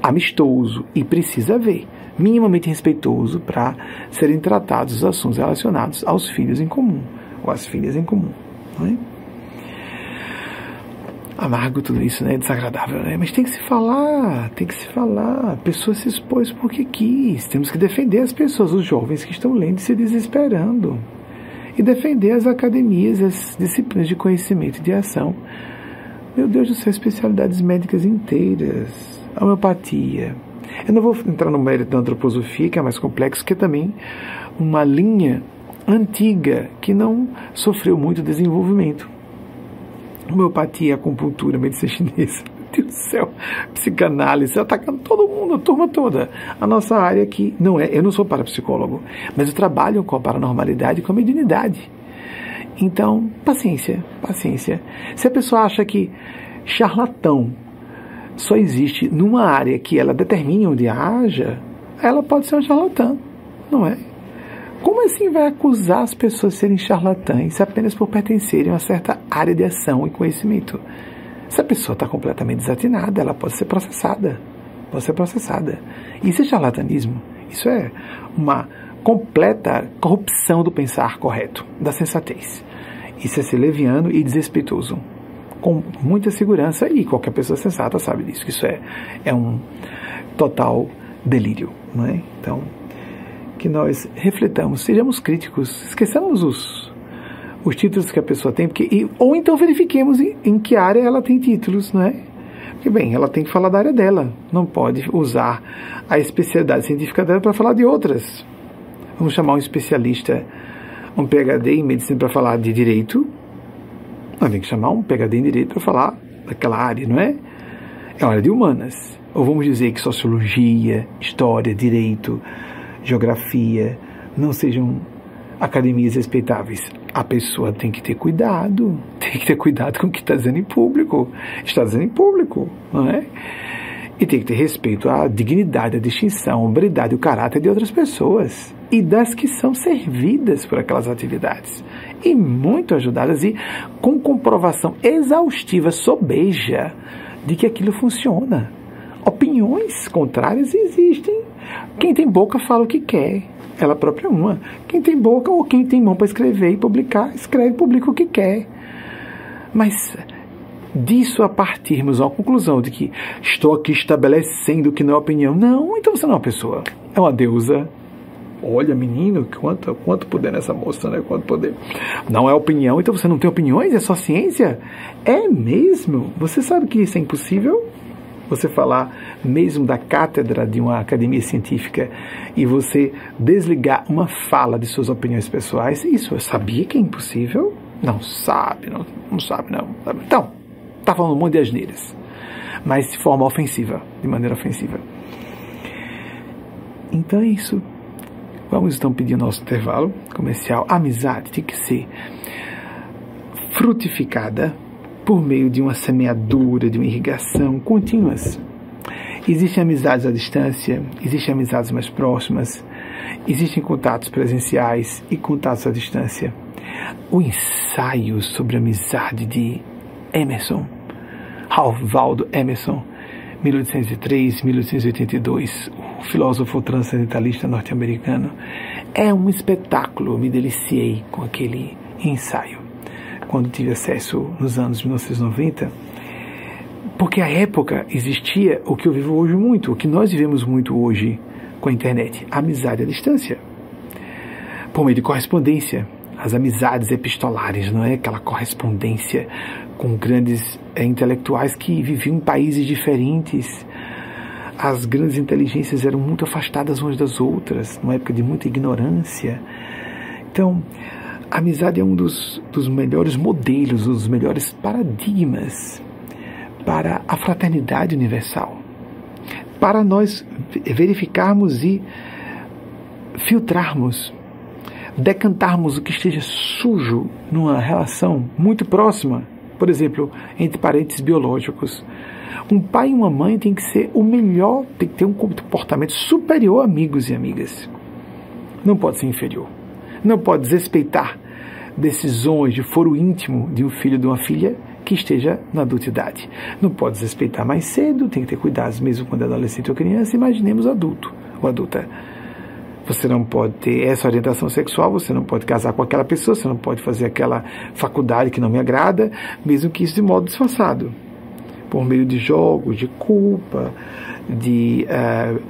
amistoso e precisa haver minimamente respeitoso para serem tratados os assuntos relacionados aos filhos em comum ou às filhas em comum. Não é? Amargo tudo isso, né? Desagradável, né? Mas tem que se falar, tem que se falar. A pessoa se expôs porque quis. Temos que defender as pessoas, os jovens que estão lendo e se desesperando e defender as academias, as disciplinas de conhecimento e de ação. Meu Deus do céu, especialidades médicas inteiras, homeopatia. Eu não vou entrar no mérito da antroposofia, que é mais complexo, que é também uma linha antiga que não sofreu muito desenvolvimento. Homeopatia, acupuntura, medicina chinesa. Deus do céu, psicanálise, atacando todo mundo, a turma toda. A nossa área aqui não é, eu não sou parapsicólogo, mas eu trabalho com a paranormalidade e com a mediunidade. Então, paciência, paciência. Se a pessoa acha que charlatão só existe numa área que ela determine onde haja, ela pode ser um charlatão, não é? Como assim vai acusar as pessoas de serem charlatães apenas por pertencerem a uma certa área de ação e conhecimento? Se a pessoa está completamente desatinada, ela pode ser processada. Pode ser processada. Isso é charlatanismo. Isso é uma completa corrupção do pensar correto, da sensatez. Isso é ser leviano e desrespeitoso com muita segurança e qualquer pessoa sensata sabe disso, que isso é, é um total delírio. Não é? Então, que nós refletamos, sejamos críticos, esqueçamos os, os títulos que a pessoa tem, porque, e, ou então verifiquemos em, em que área ela tem títulos, não é? Porque, bem, ela tem que falar da área dela, não pode usar a especialidade científica dela para falar de outras. Vamos chamar um especialista, um PhD em medicina para falar de direito, nós tem que chamar um PhD em direito para falar daquela área, não é? É a área de humanas. Ou vamos dizer que sociologia, história, direito, geografia não sejam academias respeitáveis. A pessoa tem que ter cuidado, tem que ter cuidado com o que está dizendo em público. Está dizendo em público, não é? E tem que ter respeito à dignidade, à distinção, à hombridade o caráter de outras pessoas e das que são servidas por aquelas atividades. E muito ajudadas e com comprovação exaustiva, sobeja, de que aquilo funciona. Opiniões contrárias existem. Quem tem boca fala o que quer. Ela própria é uma. Quem tem boca ou quem tem mão para escrever e publicar, escreve e publica o que quer. Mas disso a partirmos a conclusão de que estou aqui estabelecendo que não é opinião. Não, então você não é uma pessoa. É uma deusa. Olha, menino, quanto, quanto poder nessa moça, né? Quanto poder. Não é opinião, então você não tem opiniões? É só ciência? É mesmo? Você sabe que isso é impossível? Você falar mesmo da cátedra de uma academia científica e você desligar uma fala de suas opiniões pessoais, isso eu sabia que é impossível? Não sabe, não, não sabe, não. Então, está falando um monte de asneiras, mas de forma ofensiva, de maneira ofensiva. Então é isso. Vamos então pedir nosso intervalo comercial. A amizade tem que ser frutificada por meio de uma semeadura, de uma irrigação contínuas. Existem amizades à distância, existem amizades mais próximas, existem contatos presenciais e contatos à distância. O ensaio sobre a amizade de Emerson Ralvaldo Emerson, 1803-1882, o filósofo transcendentalista norte-americano. É um espetáculo, me deliciei com aquele ensaio quando tive acesso nos anos 1990, porque a época existia o que eu vivo hoje muito, o que nós vivemos muito hoje com a internet, a amizade à distância, por meio de correspondência, as amizades epistolares, não é aquela correspondência com grandes é, intelectuais que viviam em países diferentes. As grandes inteligências eram muito afastadas umas das outras, numa época de muita ignorância. Então, a amizade é um dos, dos melhores modelos, um dos melhores paradigmas para a fraternidade universal. Para nós verificarmos e filtrarmos, decantarmos o que esteja sujo numa relação muito próxima por exemplo, entre parentes biológicos. Um pai e uma mãe tem que ser o melhor, tem que ter um comportamento superior a amigos e amigas. Não pode ser inferior. Não pode desrespeitar decisões de foro íntimo de um filho ou de uma filha que esteja na adultidade. Não pode desrespeitar mais cedo, tem que ter cuidados mesmo quando é adolescente ou criança. Imaginemos adulto ou adulta você não pode ter essa orientação sexual, você não pode casar com aquela pessoa, você não pode fazer aquela faculdade que não me agrada, mesmo que isso de modo disfarçado. Por meio de jogos, de culpa, de uh,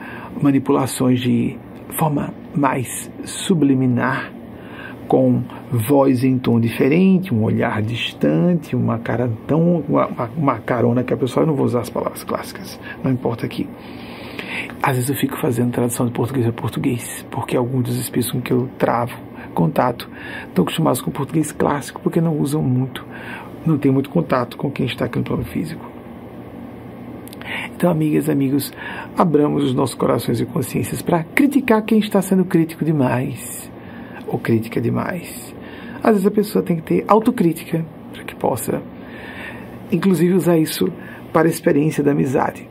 manipulações de forma mais subliminar, com voz em tom diferente, um olhar distante, uma cara tão. uma, uma carona que a pessoa. Eu não vou usar as palavras clássicas, não importa aqui às vezes eu fico fazendo tradução de português a português, porque alguns dos espíritos com que eu travo contato estão acostumados com o português clássico, porque não usam muito, não tem muito contato com quem está aqui no plano físico. Então, amigas, amigos, abramos os nossos corações e consciências para criticar quem está sendo crítico demais ou crítica demais. Às vezes a pessoa tem que ter autocrítica para que possa, inclusive, usar isso para a experiência da amizade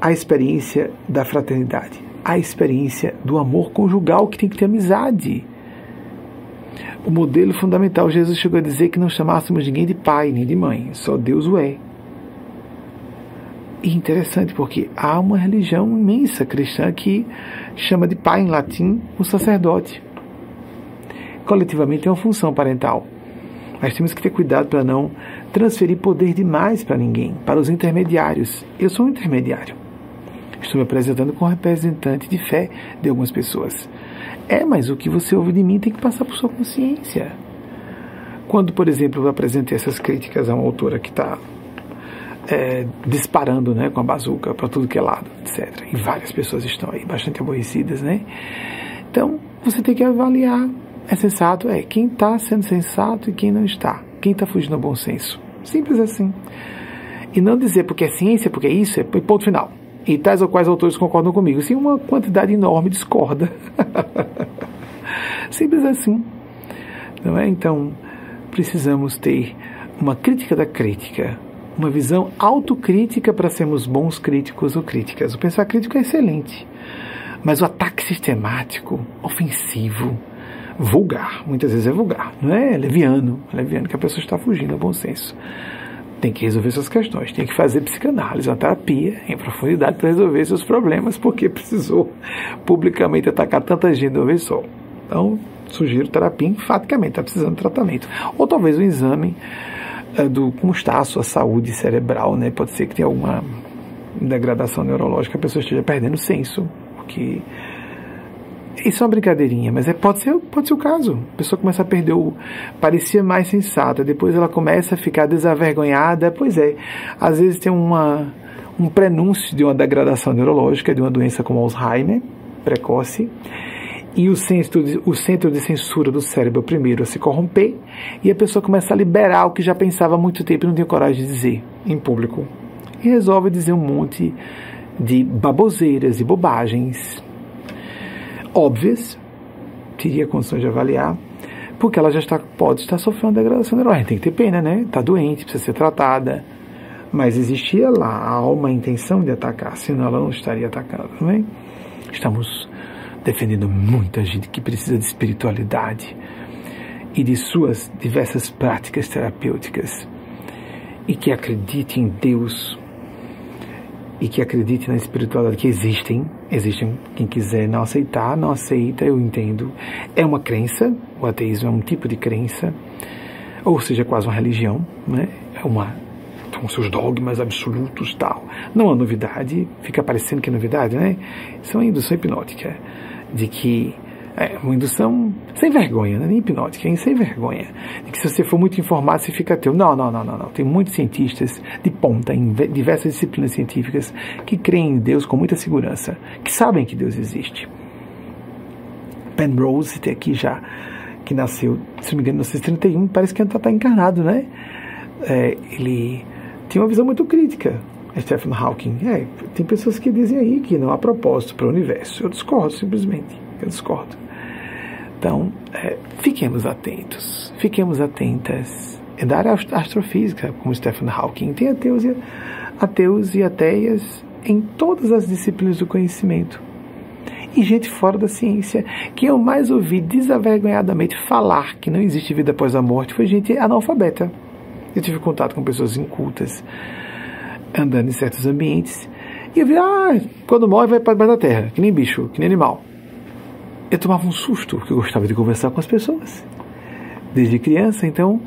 a experiência da fraternidade, a experiência do amor conjugal que tem que ter amizade. O modelo fundamental, Jesus chegou a dizer que não chamássemos ninguém de pai nem de mãe, só Deus o é. E interessante porque há uma religião imensa cristã que chama de pai em latim o sacerdote. Coletivamente é uma função parental. Mas temos que ter cuidado para não transferir poder demais para ninguém, para os intermediários. Eu sou um intermediário. Estou me apresentando como representante de fé de algumas pessoas. É, mas o que você ouve de mim tem que passar por sua consciência. Quando, por exemplo, eu apresentei essas críticas a uma autora que está é, disparando né, com a bazuca para tudo que é lado, etc. E várias pessoas estão aí bastante aborrecidas, né? Então, você tem que avaliar. É sensato? É quem está sendo sensato e quem não está. Quem está fugindo ao bom senso. Simples assim. E não dizer porque é ciência, porque é isso, é ponto final. E tais ou quais autores concordam comigo. Sim, uma quantidade enorme discorda. Simples assim. Não é? Então, precisamos ter uma crítica da crítica, uma visão autocrítica para sermos bons críticos ou críticas. O pensar crítico é excelente, mas o ataque sistemático, ofensivo, vulgar, muitas vezes é vulgar, não é leviano, é leviano que a pessoa está fugindo ao bom senso. Tem que resolver suas questões, tem que fazer psicanálise, uma terapia em profundidade para resolver seus problemas, porque precisou publicamente atacar tanta gente de uma vez só. Então, sugiro terapia enfaticamente, está precisando de tratamento. Ou talvez um exame é, do como está a sua saúde cerebral, né? Pode ser que tenha alguma degradação neurológica, a pessoa esteja perdendo senso, porque isso é uma brincadeirinha, mas é, pode, ser, pode ser o caso. A pessoa começa a perder o. parecia mais sensata, depois ela começa a ficar desavergonhada. Pois é, às vezes tem uma, um prenúncio de uma degradação neurológica, de uma doença como Alzheimer precoce e o centro, de, o centro de censura do cérebro primeiro a se corromper e a pessoa começa a liberar o que já pensava há muito tempo e não tinha coragem de dizer em público. E resolve dizer um monte de baboseiras e bobagens óbvias, teria condições de avaliar, porque ela já está, pode estar sofrendo degradação neurológica. Tem que ter pena, né? Está doente, precisa ser tratada. Mas existia lá a alma, intenção de atacar, senão ela não estaria atacando, é? Estamos defendendo muita gente que precisa de espiritualidade e de suas diversas práticas terapêuticas e que acredite em Deus e que acredite na espiritualidade que existem, existem, quem quiser não aceitar, não aceita, eu entendo. É uma crença, o ateísmo é um tipo de crença, ou seja, quase uma religião, né? É uma com seus dogmas absolutos tal. Não é novidade, fica parecendo que é novidade, né? Isso é uma indução hipnótica de que é uma indução sem vergonha, né? nem hipnótica, é sem vergonha. De que se você for muito informado, você fica teu. Não, não, não, não, não. Tem muitos cientistas de ponta em diversas disciplinas científicas que creem em Deus com muita segurança, que sabem que Deus existe. Penrose, tem aqui já, que nasceu, se não me engano, em 1931, parece que ainda está encarnado, né? É, ele tinha uma visão muito crítica Stephen Hawking. É, tem pessoas que dizem aí que não há propósito para o universo. Eu discordo, simplesmente. Eu discordo. Então, é, fiquemos atentos. Fiquemos atentas. É da área astrofísica, como Stephen Hawking. Tem ateus e, ateus e ateias em todas as disciplinas do conhecimento. E gente fora da ciência. Quem eu mais ouvi desavergonhadamente falar que não existe vida após a morte foi gente analfabeta. Eu tive contato com pessoas incultas andando em certos ambientes. E eu vi, ah, quando morre vai para debaixo da terra, que nem bicho, que nem animal. Eu tomava um susto, porque eu gostava de conversar com as pessoas. Desde criança, então,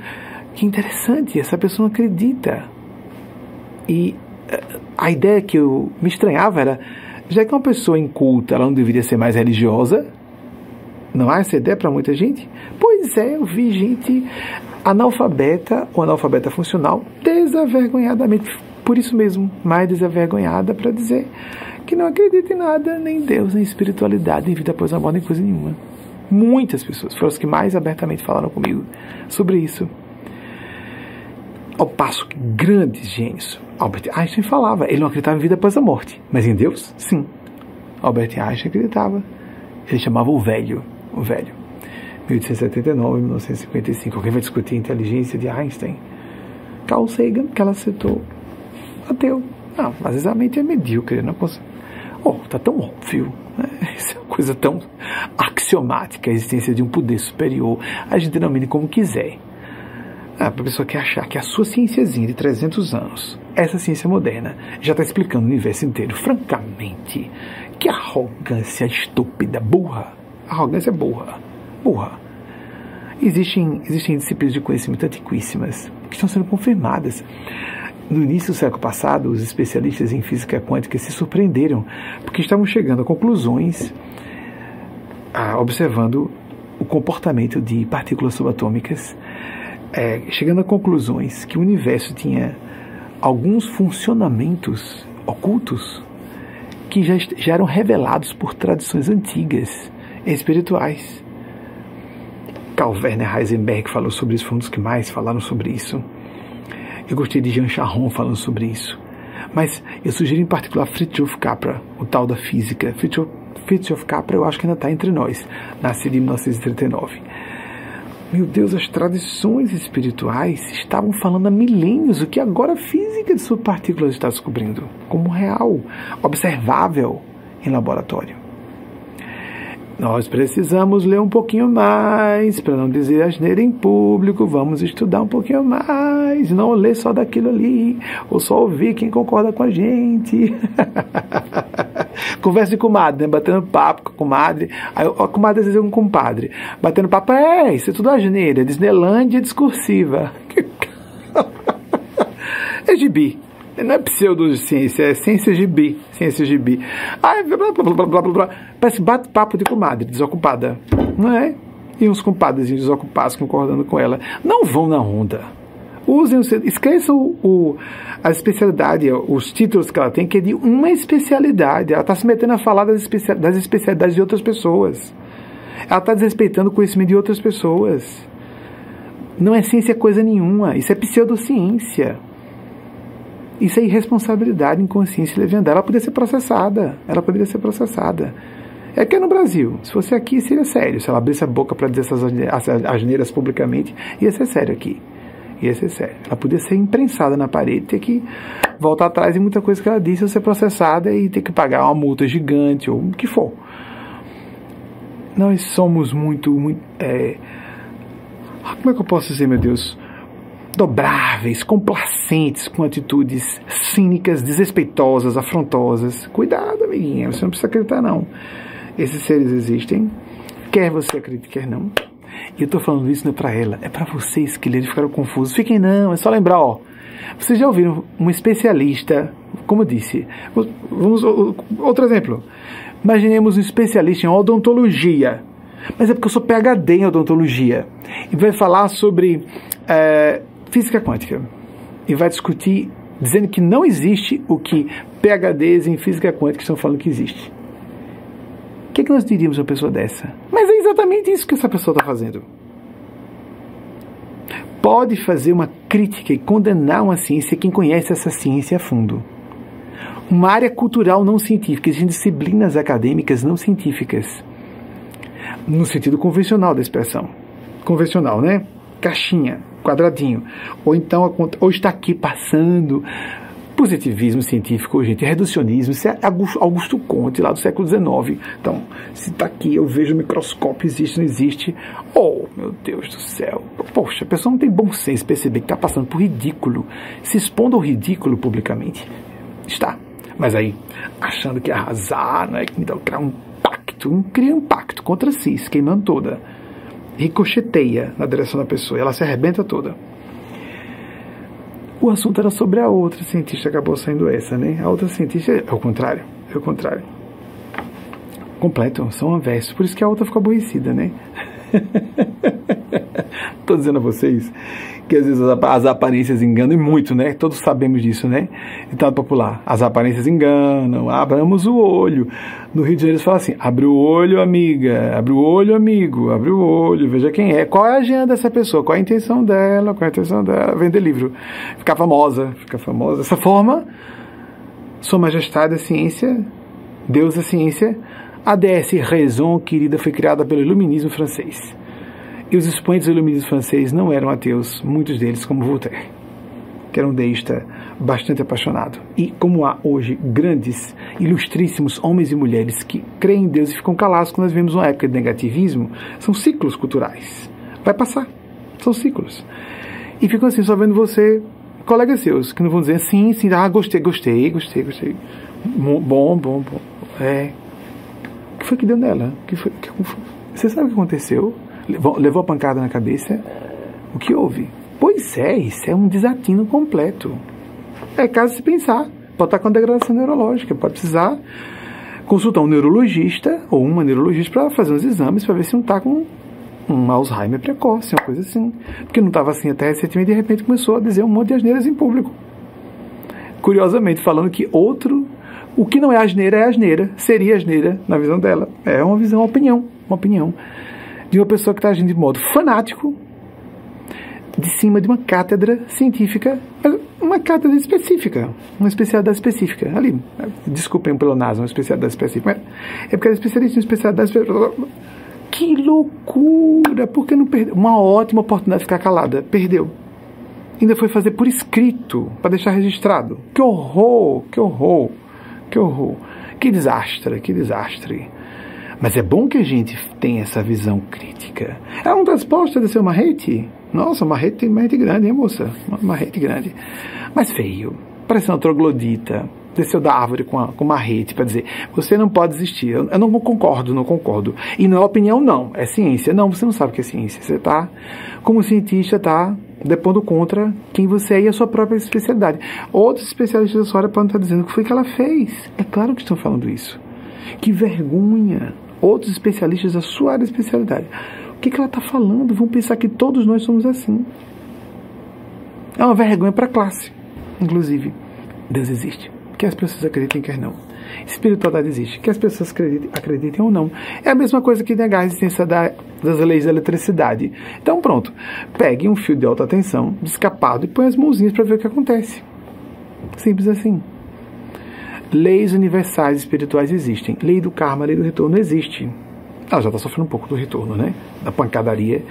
que interessante, essa pessoa não acredita. E eh, a ideia que eu me estranhava era, já que uma pessoa inculta, ela não deveria ser mais religiosa? Não há essa ideia para muita gente? Pois é, eu vi gente analfabeta ou analfabeta funcional desavergonhadamente por isso mesmo, mais desavergonhada para dizer que não acredita em nada, nem em Deus, nem em espiritualidade, nem vida após a morte, nem coisa nenhuma. Muitas pessoas foram as que mais abertamente falaram comigo sobre isso. Ao passo que grandes gênios, Albert Einstein falava, ele não acreditava em vida após a morte, mas em Deus, sim. Albert Einstein acreditava. Ele chamava o velho, o velho. 1879, 1955. Alguém vai discutir a inteligência de Einstein? Carl Sagan, que ela citou, ateu. Não, às vezes a mente é medíocre, não consegue. Oh, tá tão óbvio. Né? Isso é uma coisa tão axiomática, a existência de um poder superior. A gente denomina como quiser. Ah, a pessoa quer achar que a sua ciênciazinha de 300 anos, essa ciência moderna, já está explicando o universo inteiro. Francamente, que arrogância estúpida, burra. Arrogância burra. Burra. Existem, existem disciplinas de conhecimento antiquíssimas que estão sendo confirmadas. No início do século passado, os especialistas em física quântica se surpreenderam porque estavam chegando a conclusões a, observando o comportamento de partículas subatômicas, é, chegando a conclusões que o universo tinha alguns funcionamentos ocultos que já, já eram revelados por tradições antigas espirituais. Carl Werner Heisenberg falou sobre isso, foi um dos que mais falaram sobre isso. Eu gostei de Jean Charron falando sobre isso. Mas eu sugiro em particular Fritjof Capra, o tal da física. Fritjof, Fritjof Capra eu acho que ainda está entre nós, nascido em 1939. Meu Deus, as tradições espirituais estavam falando há milênios o que agora a física de subpartículas está descobrindo como real, observável em laboratório. Nós precisamos ler um pouquinho mais, para não dizer asneira em público, vamos estudar um pouquinho mais, não ler só daquilo ali, ou só ouvir quem concorda com a gente. Conversa com comadre, né? batendo papo com a comadre, aí a comadre às vezes é um compadre, batendo papo, é, isso é tudo asneira, Disneylândia discursiva. é gibi. Não é pseudociência, é ciência gibi. Ciência gibi. Ah, blá, blá, blá, blá, blá, blá. Parece bate-papo de comadre, desocupada. Não é? E uns compadres desocupados concordando com ela. Não vão na onda. Usem esqueçam o, a especialidade, os títulos que ela tem, que é de uma especialidade. Ela está se metendo a falar das, das especialidades de outras pessoas. Ela está desrespeitando o conhecimento de outras pessoas. Não é ciência coisa nenhuma. Isso é pseudociência. Isso é irresponsabilidade, inconsciência e leviandade. Ela poderia ser processada. Ela poderia ser processada. É que é no Brasil. Se fosse aqui, seria sério. Se ela abrisse a boca para dizer essas asneiras publicamente, ia ser sério aqui. Ia ser sério. Ela podia ser imprensada na parede, ter que voltar atrás em muita coisa que ela disse, ou ser processada e ter que pagar uma multa gigante, ou o que for. Nós somos muito. muito é... Como é que eu posso dizer, meu Deus? Dobráveis, complacentes com atitudes cínicas, desrespeitosas, afrontosas. Cuidado, amiguinha, você não precisa acreditar, não. Esses seres existem, quer você acredite, quer não. E eu estou falando isso não é para ela, é para vocês que leram ficaram confusos. Fiquem não, é só lembrar, ó. Vocês já ouviram um especialista, como disse, vamos, outro exemplo. Imaginemos um especialista em odontologia, mas é porque eu sou PhD em odontologia, e vai falar sobre é, física quântica e vai discutir dizendo que não existe o que PHDs em física quântica estão falando que existe. O que, é que nós diríamos a uma pessoa dessa? Mas é exatamente isso que essa pessoa está fazendo. Pode fazer uma crítica e condenar uma ciência quem conhece essa ciência a fundo. Uma área cultural não científica, existem disciplinas acadêmicas não científicas, no sentido convencional da expressão. Convencional, né? Caixinha quadradinho. Ou então, ou está aqui passando positivismo científico, gente, reducionismo, isso é Augusto Conte, lá do século XIX. Então, se está aqui, eu vejo o microscópio, existe, não existe. Oh, meu Deus do céu. Poxa, a pessoa não tem bom senso perceber que está passando por ridículo, se expondo ao ridículo publicamente. Está. Mas aí, achando que arrasar, né, então, criar um pacto, cria um pacto contra si, se queimando toda ricocheteia na direção da pessoa, ela se arrebenta toda. O assunto era sobre a outra cientista, acabou saindo essa, né? A outra cientista é o contrário, é o contrário. Completo, são aversos, por isso que a outra ficou aborrecida, né? Estou dizendo a vocês que às vezes as aparências enganam e muito, né? Todos sabemos disso, né? Ditado popular. As aparências enganam, abramos o olho. No Rio de Janeiro eles falam assim: abre o olho, amiga, abre o olho, amigo, abre o olho, veja quem é. Qual é a agenda dessa pessoa? Qual é a intenção dela? Qual é a intenção dela? Vender livro. Ficar famosa, ficar famosa. Dessa forma, Sua Majestade a Ciência, Deus a Ciência, a DS Raison, querida, foi criada pelo Iluminismo francês. E os expoentes iluministas franceses não eram ateus, muitos deles, como Voltaire, que era um deísta bastante apaixonado. E como há hoje grandes, ilustríssimos homens e mulheres que creem em Deus e ficam calados quando nós vemos uma época de negativismo, são ciclos culturais. Vai passar. São ciclos. E ficam assim, só vendo você, colegas seus, que não vão dizer sim, sim, ah, gostei, gostei, gostei, gostei. Bom, bom, bom. É. O que foi que deu nela? Que foi, que, você sabe o que aconteceu? Levou, levou a pancada na cabeça. O que houve? Pois é, isso é um desatino completo. É caso de pensar. Pode estar com degradação neurológica, pode precisar consultar um neurologista ou uma neurologista para fazer uns exames para ver se não está com um Alzheimer precoce, uma coisa assim. Porque não estava assim até recentemente e de repente começou a dizer um monte de asneiras em público. Curiosamente, falando que outro, o que não é asneira é asneira, seria asneira na visão dela. É uma visão, uma opinião, uma opinião de uma pessoa que está agindo de modo fanático de cima de uma cátedra científica, uma cátedra específica, uma especialidade específica. Ali, desculpem pelo naso, uma especialidade específica, é porque era especialista em especialidade específica. Que loucura! Por que não perdeu? Uma ótima oportunidade de ficar calada. Perdeu. Ainda foi fazer por escrito, para deixar registrado. Que horror! Que horror! Que horror! Que desastre! Que desastre! Mas é bom que a gente tenha essa visão crítica. Ela não está disposta a descer uma rede? Nossa, uma rede uma rede grande, hein, moça? Uma rede grande. Mas feio. Parece uma troglodita. Desceu da árvore com, a, com uma rede para dizer: você não pode existir. Eu, eu, não concordo, não concordo. E não é opinião, não. É ciência. Não, você não sabe o que é ciência. Você está, como cientista, está depondo contra quem você é e a sua própria especialidade. Outros especialistas da sua área podem estar dizendo o que foi que ela fez. É claro que estão falando isso. Que vergonha. Outros especialistas da sua área de especialidade que, que ela está falando? Vão pensar que todos nós somos assim. É uma vergonha para a classe, inclusive. Deus existe. Que as pessoas acreditem, quer não. Espiritualidade existe. Que as pessoas acreditem, acreditem ou não. É a mesma coisa que negar a existência da, das leis da eletricidade. Então, pronto. Pegue um fio de alta tensão, descapado, e põe as mãozinhas para ver o que acontece. Simples assim. Leis universais espirituais existem. Lei do karma, lei do retorno existe ela já está sofrendo um pouco do retorno, né? Da pancadaria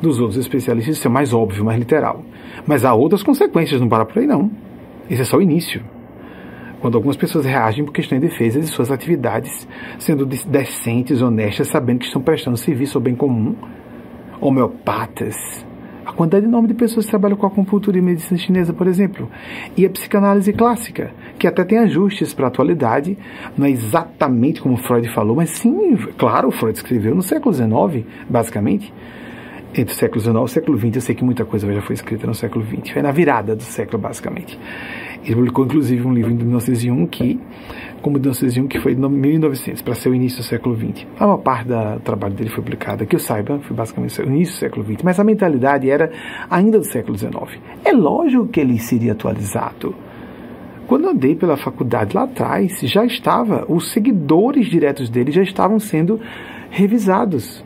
dos outros especialistas, isso é mais óbvio, mais literal. Mas há outras consequências, não para por aí não. Isso é só o início. Quando algumas pessoas reagem por questão de defesa de suas atividades, sendo decentes, honestas, sabendo que estão prestando serviço ao bem comum, homeopatas, a quantidade enorme de pessoas que trabalham com acupuntura e medicina chinesa, por exemplo, e a psicanálise clássica, que até tem ajustes para a atualidade, não é exatamente como Freud falou, mas sim, claro, Freud escreveu no século XIX, basicamente, entre o século XIX e o século XX, eu sei que muita coisa já foi escrita no século XX, foi na virada do século, basicamente. Ele publicou, inclusive, um livro em 1901 que como Dancezinho, que foi em 1900, para ser o início do século XX. A maior parte do trabalho dele foi publicada, que eu saiba, foi basicamente o início do século XX, mas a mentalidade era ainda do século XIX. É lógico que ele seria atualizado. Quando andei pela faculdade lá atrás, já estava, os seguidores diretos dele já estavam sendo revisados.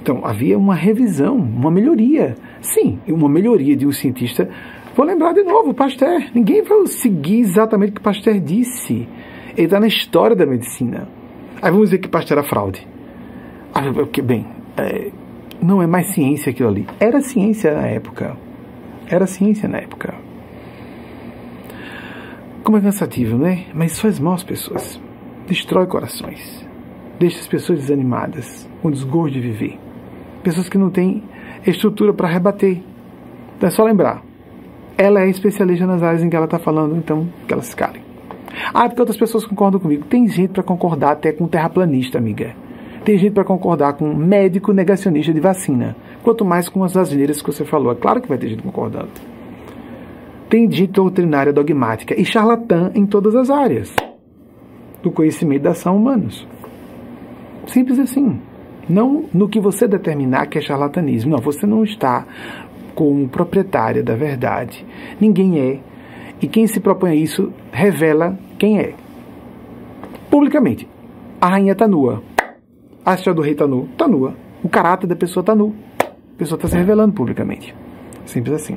Então, havia uma revisão, uma melhoria. Sim, uma melhoria de um cientista. Vou lembrar de novo, Pasteur. Ninguém vai seguir exatamente o que Pasteur disse. Ele está na história da medicina. Aí vamos dizer que Pasteur era fraude. Ah, bem, é, não é mais ciência aquilo ali. Era ciência na época. Era ciência na época. Como é cansativo, né? Mas isso faz mal às pessoas. Destrói corações. Deixa as pessoas desanimadas, com desgosto de viver. Pessoas que não têm estrutura para rebater. Então é só lembrar. Ela é especialista nas áreas em que ela está falando, então que ela se cale. Ah, porque outras pessoas concordam comigo. Tem gente para concordar até com terraplanista, amiga. Tem gente para concordar com médico negacionista de vacina. Quanto mais com as asneiras que você falou. É claro que vai ter gente concordando. Tem gente doutrinária dogmática e charlatã em todas as áreas do conhecimento da ação humanos. Simples assim. Não no que você determinar que é charlatanismo. Não, você não está como proprietária da verdade. Ninguém é. E quem se propõe a isso revela quem é. Publicamente. A rainha está nua. A história do rei está nu. Está nua. O caráter da pessoa está nu. A pessoa está se revelando publicamente. Simples assim.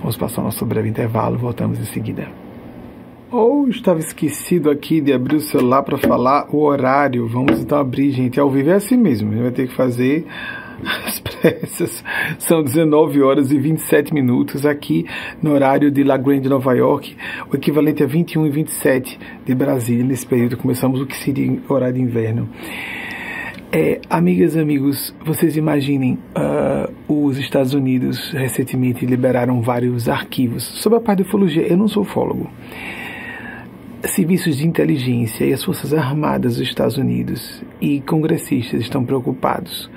Vamos passar nosso breve intervalo. Voltamos em seguida. Ou oh, estava esquecido aqui de abrir o celular para falar o horário. Vamos então abrir, gente. Ao vivo é assim mesmo. A gente vai ter que fazer as pressas. São 19 horas e 27 minutos aqui no horário de La Grande, Nova York, o equivalente a 21 e 27 de Brasília. Nesse período começamos o que seria horário de inverno. É, amigas amigos, vocês imaginem, uh, os Estados Unidos recentemente liberaram vários arquivos sobre a parte de ufologia. Eu não sou ufólogo. Serviços de inteligência e as Forças Armadas dos Estados Unidos e congressistas estão preocupados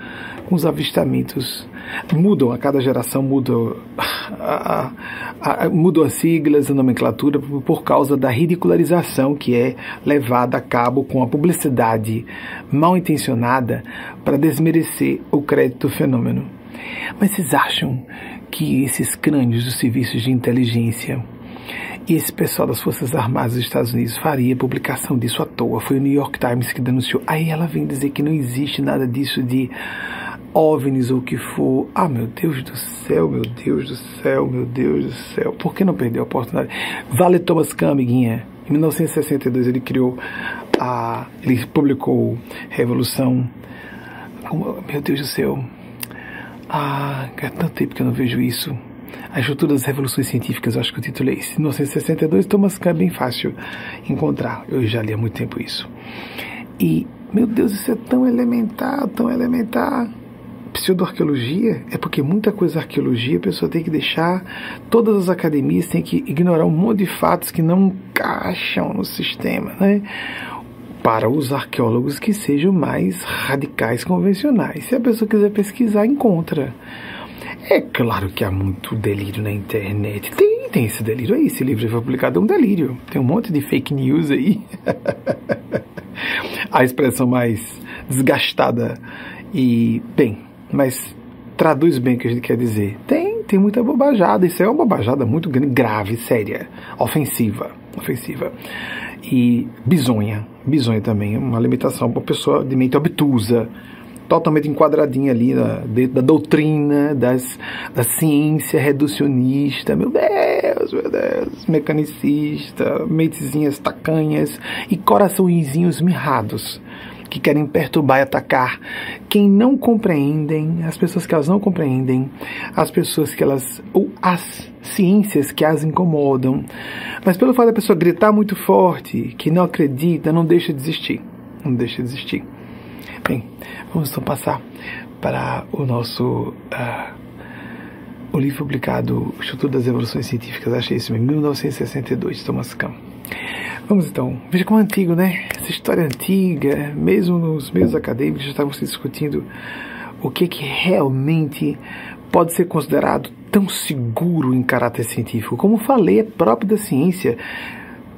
com os avistamentos. Mudam, a cada geração mudam, a, a, a, mudam as siglas, a nomenclatura, por, causa da ridicularização que é levada a cabo com a publicidade mal intencionada para desmerecer o crédito do fenômeno. Mas vocês acham que esses crânios dos serviços de inteligência e esse pessoal das Forças Armadas dos Estados Unidos faria publicação disso à toa. Foi o New York Times que denunciou. Aí ela vem dizer que não existe nada disso de OVNIs ou o que for. Ah, meu Deus do céu, meu Deus do céu, meu Deus do céu. Por que não perder a oportunidade? Vale Thomas Kahn, amiguinha. Em 1962 ele criou a... ele publicou Revolução... Meu Deus do céu. Ah, há tanto tempo que eu não vejo isso. A estrutura das revoluções científicas, eu acho que eu titulei isso. 1962, Thomas Kuhn é fácil encontrar. Eu já li há muito tempo isso. E, meu Deus, isso é tão elementar, tão elementar. Pseudoarqueologia é porque muita coisa arqueologia a pessoa tem que deixar, todas as academias têm que ignorar um monte de fatos que não encaixam no sistema, né? para os arqueólogos que sejam mais radicais convencionais. Se a pessoa quiser pesquisar, encontra. É claro que há muito delírio na internet. Tem, tem esse delírio aí. Esse livro foi publicado é um delírio. Tem um monte de fake news aí. a expressão mais desgastada e bem, mas traduz bem o que a gente quer dizer. Tem, tem muita bobajada. Isso é uma bobajada muito grave, séria, ofensiva, ofensiva e bizonha, bizonha também, uma limitação para pessoa de mente obtusa totalmente enquadradinha ali dentro da doutrina, das, da ciência reducionista, meu Deus, meu Deus, mecanicista, mentezinhas tacanhas e coraçõezinhos mirrados que querem perturbar e atacar quem não compreendem, as pessoas que elas não compreendem, as pessoas que elas, ou as ciências que as incomodam. Mas pelo fato da pessoa gritar muito forte, que não acredita, não deixa de existir. Não deixa de existir. Bem, vamos então passar para o nosso. Uh, o livro publicado, Estrutura das Evoluções Científicas, achei isso em 1962, Thomas Kahn. Vamos então, veja como é antigo, né? Essa história antiga, mesmo nos meios acadêmicos já estavam se discutindo o que, que realmente pode ser considerado tão seguro em caráter científico. Como falei, é próprio da ciência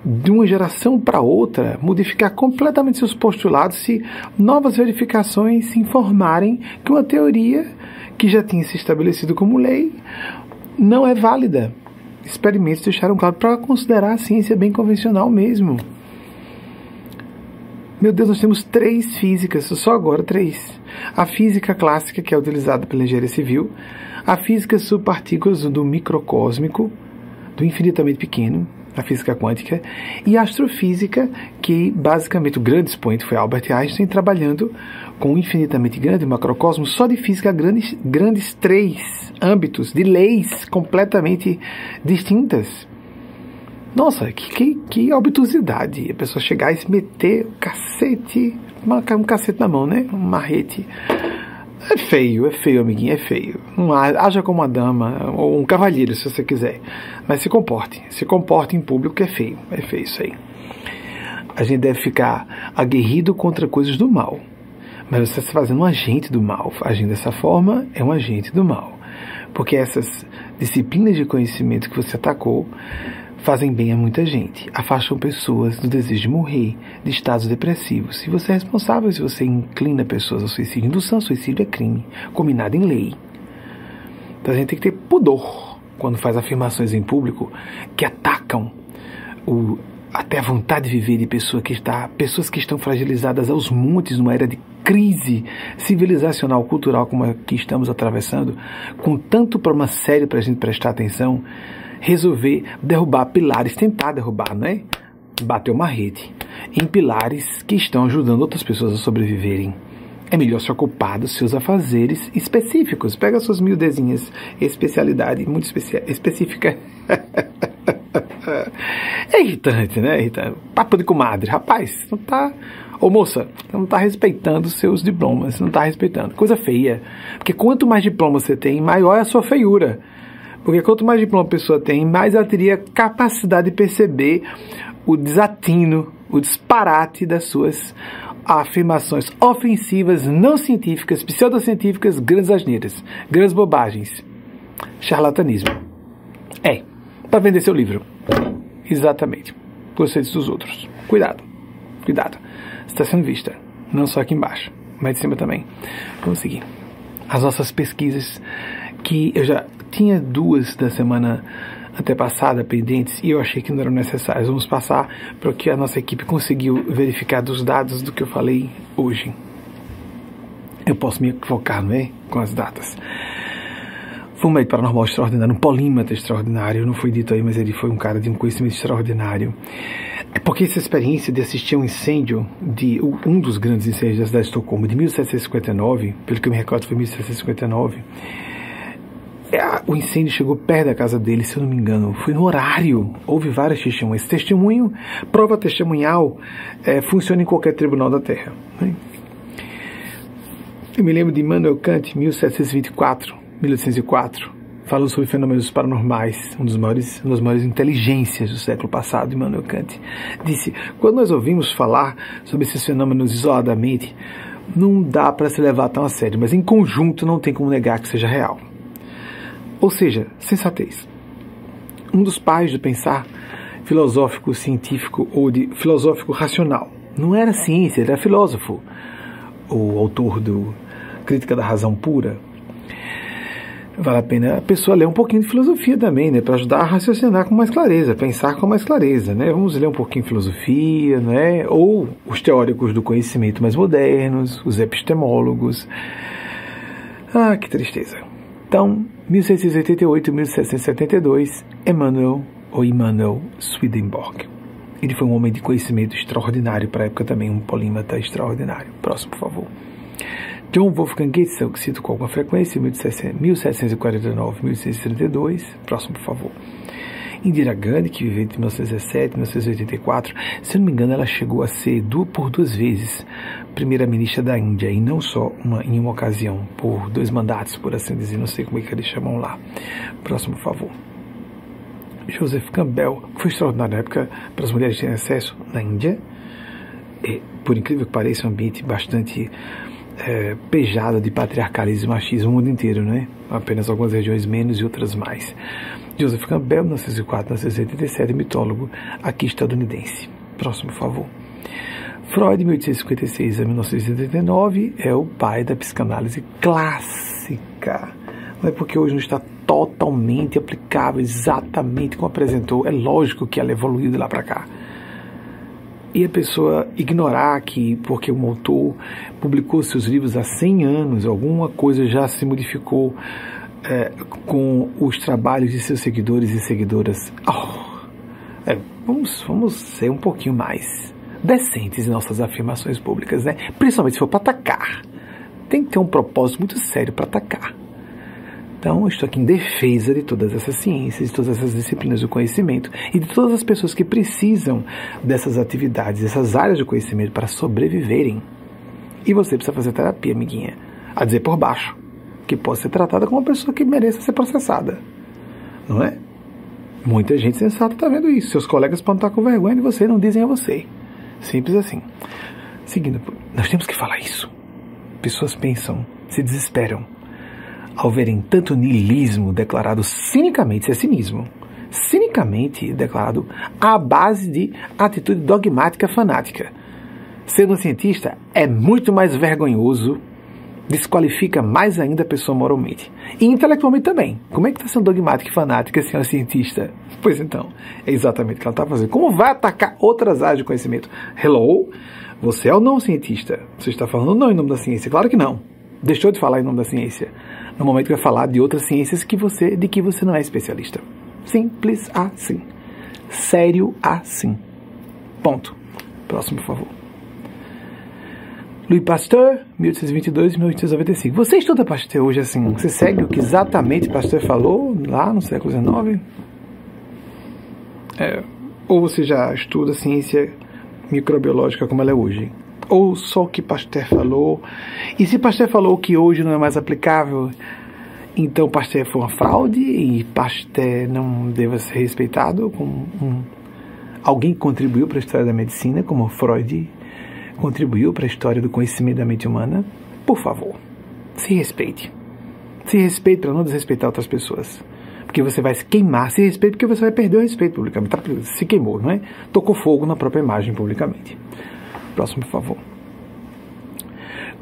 de uma geração para outra, modificar completamente seus postulados se novas verificações se informarem que uma teoria que já tinha se estabelecido como lei não é válida. Experimentos deixaram claro para considerar a ciência bem convencional mesmo. Meu Deus, nós temos três físicas, só agora três. A física clássica, que é utilizada pela engenharia civil, a física subpartículas do microcósmico, do infinitamente pequeno, a física quântica, e a astrofísica, que basicamente o grande expoente foi Albert Einstein, trabalhando com o infinitamente grande macrocosmo, só de física grandes, grandes três âmbitos de leis completamente distintas. Nossa, que, que, que obtusidade a pessoa chegar e se meter o cacete, um cacete na mão, né? Um marrete é feio, é feio, amiguinho, é feio. Não haja como uma dama ou um cavalheiro, se você quiser. Mas se comporte. Se comporte em público que é feio. É feio isso aí. A gente deve ficar aguerrido contra coisas do mal. Mas você está fazendo um agente do mal. Agindo dessa forma, é um agente do mal. Porque essas disciplinas de conhecimento que você atacou fazem bem a muita gente, afastam pessoas do desejo de morrer, de estados depressivos. Se você é responsável, se você inclina pessoas ao suicídio, indução ao suicídio é crime, combinado em lei. Então a gente tem que ter pudor quando faz afirmações em público que atacam o, até a vontade de viver de pessoa que está, pessoas que estão fragilizadas aos montes numa era de crise civilizacional, cultural como a que estamos atravessando, com tanto problema sério para a gente prestar atenção resolver derrubar pilares, tentar derrubar, né? Bater uma rede em pilares que estão ajudando outras pessoas a sobreviverem. É melhor se ocupar dos seus afazeres específicos. Pega suas miudezinhas, especialidade muito específica. é irritante, né? É irritante. Papo de comadre. Rapaz, não tá. Ô moça, não está respeitando seus diplomas, não está respeitando. Coisa feia. Porque quanto mais diploma você tem, maior é a sua feiura. Porque quanto mais diploma a pessoa tem, mais ela teria capacidade de perceber o desatino, o disparate das suas afirmações ofensivas, não científicas, pseudocientíficas, grandes asneiras, grandes bobagens. Charlatanismo. É, para vender seu livro. Exatamente. Gostei dos outros. Cuidado, cuidado. Está sendo vista, não só aqui embaixo, mas de cima também. Vamos seguir. As nossas pesquisas, que eu já tinha duas da semana antepassada pendentes e eu achei que não eram necessárias. Vamos passar para o que a nossa equipe conseguiu verificar dos dados do que eu falei hoje. Eu posso me equivocar, não é? Com as datas. Foi um médico paranormal extraordinário, um polímata extraordinário, não foi dito aí, mas ele foi um cara de um conhecimento extraordinário. É porque essa experiência de assistir um incêndio, de um dos grandes incêndios da cidade de Estocolmo, de 1759, pelo que eu me recordo foi 1759, é, o incêndio chegou perto da casa dele, se eu não me engano. Foi no horário. Houve várias testemunhas. Testemunho, prova testemunhal, é, funciona em qualquer tribunal da Terra. Né? Eu me lembro de Immanuel Kant, 1724, 1804, falando sobre fenômenos paranormais, um dos maiores, uma das maiores inteligências do século passado, Immanuel Kant. Disse: quando nós ouvimos falar sobre esses fenômenos isoladamente, não dá para se levar tão a sério, mas em conjunto não tem como negar que seja real. Ou seja, sensatez. Um dos pais do pensar filosófico científico ou de filosófico racional. Não era ciência, era filósofo. O autor do Crítica da Razão Pura. Vale a pena a pessoa ler um pouquinho de filosofia também, né, para ajudar a raciocinar com mais clareza, pensar com mais clareza, né? Vamos ler um pouquinho de filosofia, né? Ou os teóricos do conhecimento mais modernos, os epistemólogos. Ah, que tristeza. Então, 1688 1772, Emmanuel ou Immanuel Swedenborg. Ele foi um homem de conhecimento extraordinário para a época também, um polímata extraordinário. Próximo, por favor. John Wolfgang Goethe, eu cito com alguma frequência, 1749-1632. Próximo, por favor. Indira Gandhi, que viveu entre 1917 e 1984, se não me engano, ela chegou a ser duas, por duas vezes primeira-ministra da Índia, e não só uma, em uma ocasião, por dois mandatos, por assim dizer, não sei como é que eles chamam lá. Próximo, favor. Joseph Campbell, que foi extraordinário na época para as mulheres terem acesso na Índia. E, por incrível que pareça, um ambiente bastante é, pejado de patriarcalismo e machismo no mundo inteiro, né? Apenas algumas regiões menos e outras mais. Joseph Campbell, 1904 1987, mitólogo aqui estadunidense. Próximo, por favor. Freud, 1856 a 1989, é o pai da psicanálise clássica. Não é porque hoje não está totalmente aplicável exatamente como apresentou. É lógico que ela evoluiu de lá para cá. E a pessoa ignorar que, porque um autor publicou seus livros há 100 anos, alguma coisa já se modificou é, com os trabalhos de seus seguidores e seguidoras. Oh, é, vamos, vamos ser um pouquinho mais decentes em nossas afirmações públicas, né? Principalmente se for para atacar. Tem que ter um propósito muito sério para atacar. Então, eu estou aqui em defesa de todas essas ciências, de todas essas disciplinas do conhecimento e de todas as pessoas que precisam dessas atividades, dessas áreas de conhecimento para sobreviverem. E você precisa fazer terapia, amiguinha. A dizer por baixo, que pode ser tratada como uma pessoa que mereça ser processada. Não é? Muita gente sensata está vendo isso. Seus colegas podem estar com vergonha de você não dizem a você. Simples assim. Seguindo, nós temos que falar isso. Pessoas pensam, se desesperam ao verem tanto niilismo declarado cinicamente, isso é cinismo, cinicamente declarado à base de atitude dogmática fanática. Sendo um cientista é muito mais vergonhoso, desqualifica mais ainda a pessoa moralmente. E intelectualmente também. Como é que está sendo dogmática e fanática se cientista? Pois então, é exatamente o que ela está fazendo. Como vai atacar outras áreas de conhecimento? Hello? Você é ou não cientista? Você está falando não em nome da ciência? Claro que não. Deixou de falar em nome da ciência. No momento que vai falar de outras ciências que você, de que você não é especialista. Simples assim. Sério assim. Ponto. Próximo, por favor. Louis Pasteur, 1822-1895. Você estuda Pasteur hoje assim? Você segue o que exatamente Pasteur falou lá no século XIX? É, ou você já estuda a ciência microbiológica como ela é hoje? Ou só o que Pasteur falou? E se Pasteur falou que hoje não é mais aplicável, então Pasteur foi uma fraude e Pasteur não deva ser respeitado como um alguém contribuiu para a história da medicina, como Freud contribuiu para a história do conhecimento da mente humana, por favor, se respeite. Se respeite para não desrespeitar outras pessoas. Porque você vai se queimar, se respeite porque você vai perder o respeito publicamente. Tá, se queimou, não é? Tocou fogo na própria imagem publicamente. Próximo, por favor.